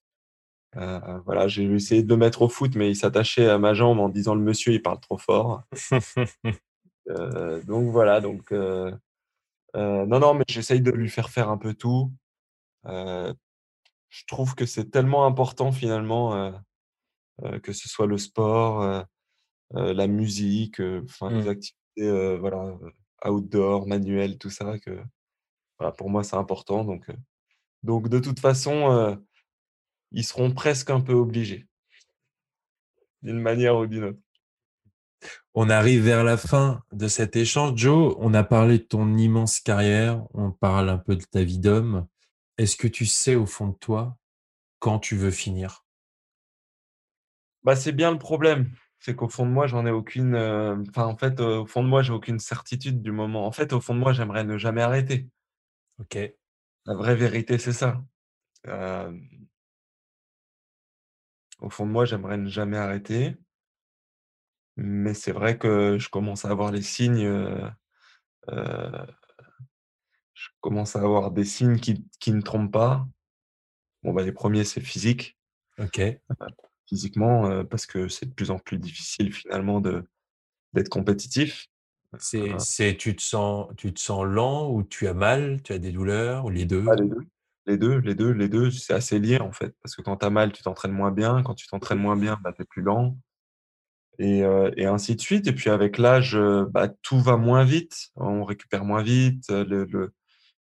Euh, voilà, j'ai essayé de le mettre au foot, mais il s'attachait à ma jambe en disant le monsieur, il parle trop fort. Euh, donc voilà, donc euh, euh, non, non, mais j'essaye de lui faire faire un peu tout. Euh, je trouve que c'est tellement important finalement, euh, euh, que ce soit le sport, euh, euh, la musique, euh, enfin les Mm. activités, euh, voilà, euh, outdoor, manuelles, tout ça, que voilà, pour moi c'est important. Donc, euh, donc de toute façon, euh, ils seront presque un peu obligés, d'une manière ou d'une autre. On arrive vers la fin de cet échange. Joe, on a parlé de ton immense carrière, on parle un peu de ta vie d'homme. Est-ce que tu sais au fond de toi quand tu veux finir? Bah, c'est bien le problème, c'est qu'au fond de moi, j'en ai aucune, heu, enfin, en fait, au fond de moi, j'ai aucune certitude du moment. En fait, au fond de moi, j'aimerais ne jamais arrêter. Ok. La vraie vérité, c'est ça. Au fond de moi, j'aimerais ne jamais arrêter, mais c'est vrai que je commence à avoir les signes, je commence à avoir des signes qui qui ne trompent pas. Bon, bah, les premiers c'est physique. Ok. Physiquement, heu, parce que c'est de plus en plus difficile finalement de d'être compétitif. C'est, c'est, tu te sens, tu te sens lent ou tu as mal, tu as des douleurs ou les deux? Ah les 2, les 2, les 2, les 2, c'est assez lié en fait. Parce que quand tu as mal, tu t'entraînes moins bien. Quand tu t'entraînes moins bien, bah, tu es plus lent et heu et ainsi de suite et puis avec l'âge, heu, bah, tout va moins vite. On récupère moins vite, le le,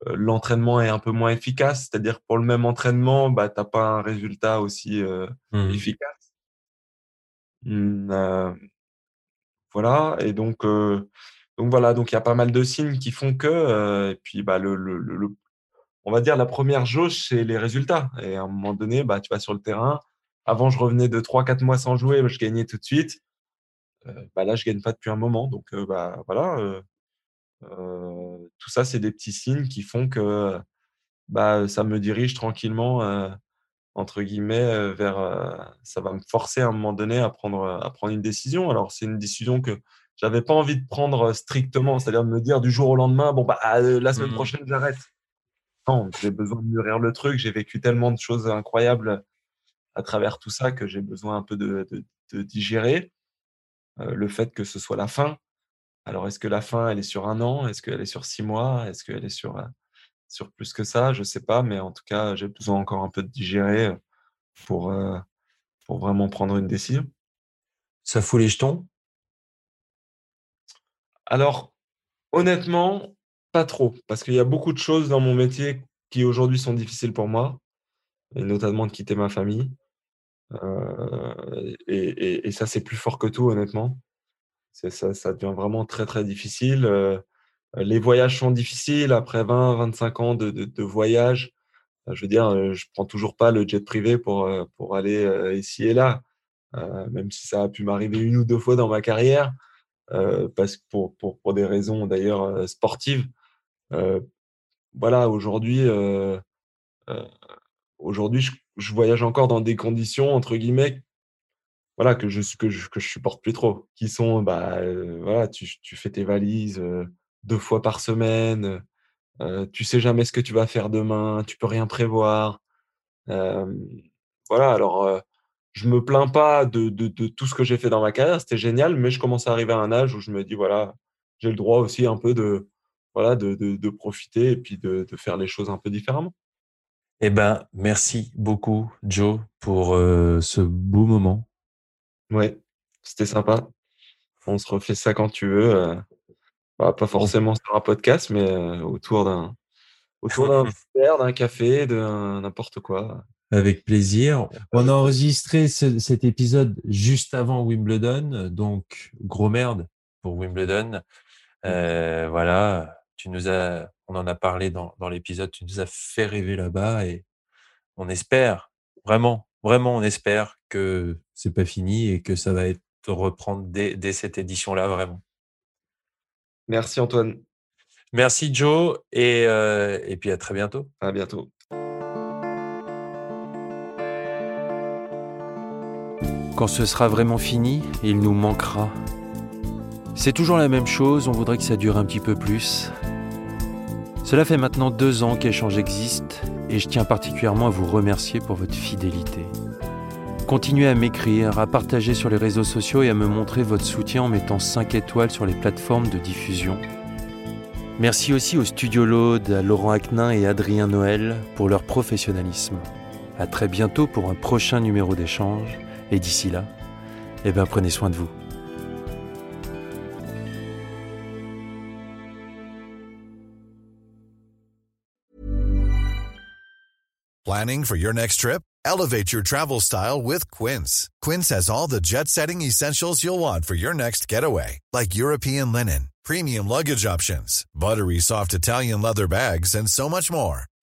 heu, l'entraînement est un peu moins efficace. C'est-à-dire pour le même entraînement, bah, tu as pas un résultat aussi, Mmh. efficace. Mmh, voilà et donc donc voilà, donc il y a pas mal de signes qui font que, heu et puis, bah, le On va dire la première jauge, c'est les résultats et à un moment donné, bah, tu vas sur le terrain. Avant, je revenais de 3-4 mois sans jouer, je gagnais tout de suite. Heu, bah, là, je gagne pas depuis un moment donc heu, bah, voilà, tout ça, c'est des petits signes qui font que, bah, ça me dirige tranquillement, entre guillemets, vers, ça va me forcer à un moment donné à prendre une décision. Alors c'est une décision que j'avais pas envie de prendre, strictement, c'est-à-dire de me dire du jour au lendemain: «Bon, bah, heu, la semaine Mmh. prochaine, j'arrête». Non, j'ai besoin de mûrir le truc. J'ai vécu tellement de choses incroyables à travers tout ça que j'ai besoin un peu de de de digérer, heu, le fait que ce soit la fin. Alors est-ce que la fin, elle est sur un an? Est-ce qu'elle est sur 6 mois? Est-ce qu'elle est sur, sur plus que ça? Je sais pas, mais en tout cas, j'ai besoin encore un peu de digérer, pour, pour vraiment prendre une décision. Ça fout les jetons? Alors, honnêtement, pas trop, parce qu'il y a beaucoup de choses dans mon métier qui aujourd'hui sont difficiles pour moi et notamment de quitter ma famille. Heu et ça, c'est plus fort que tout, honnêtement. Ça devient vraiment très, très difficile, heu, les voyages sont difficiles après 20-25 ans de de voyage. Heu, je veux dire, je prends toujours pas le jet privé pour, aller, ici et là, même si ça a pu m'arriver 1 ou 2 fois dans ma carrière, parce que pour pour pour des raisons d'ailleurs, heu, sportives. Heu, voilà, aujourd'hui, aujourd'hui, je je voyage encore dans des conditions entre guillemets Voilà, que je s que je que je supporte plus trop. Qui sont, bah, voilà, tu tu fais tes valises, heu, 2 fois par semaine, heu tu sais jamais ce que tu vas faire demain, tu peux rien prévoir. Voilà, alors, je me plains pas de de de tout ce que j'ai fait dans ma carrière, c'était génial, mais je commence à arriver à un âge où je me dis: «Voilà, j'ai le droit aussi un peu de voilà, de de de profiter et puis de faire les choses un peu différemment». Eh ben, merci beaucoup, Joe, pour euh, ce beau moment. Ouais, c'était sympa. On se refait ça quand tu veux, heu, bah, pas forcément sur un podcast, mais, heu, autour d'un Autour d'un verre, d'un café, d'un n'importe quoi. Avec plaisir. On a enregistré ce- cet épisode juste avant Wimbledon, donc gros merde pour Wimbledon. Euh, voilà, tu nous as, on en a parlé dans, dans l'épisode, tu nous as fait rêver là-bas et on espère, vraiment, vraiment, on espère que c'est pas fini et que ça va être reprendre dès, dès cette édition-là, vraiment. Merci Antoine. Merci Joe et, euh, et puis à très bientôt. À bientôt. Quand ce sera vraiment fini, il nous manquera. C'est toujours la même chose, on voudrait que ça dure un petit peu plus. Cela fait maintenant deux ans qu'Échange existe et je tiens particulièrement à vous remercier pour votre fidélité. Continuez à m'écrire, à partager sur les réseaux sociaux et à me montrer votre soutien en mettant 5 étoiles sur les plateformes de diffusion. Merci aussi au Studio Laude, à Laurent Aquin et Adrien Noël pour leur professionnalisme. À très bientôt pour un prochain numéro d'échange et d'ici là, eh ben prenez soin de vous. Planning for your next trip? Elevate your travel style with Quince. Quince has all the jet setting essentials you'll want for your next getaway, like European linen, premium luggage options, buttery soft Italian leather bags, and so much more.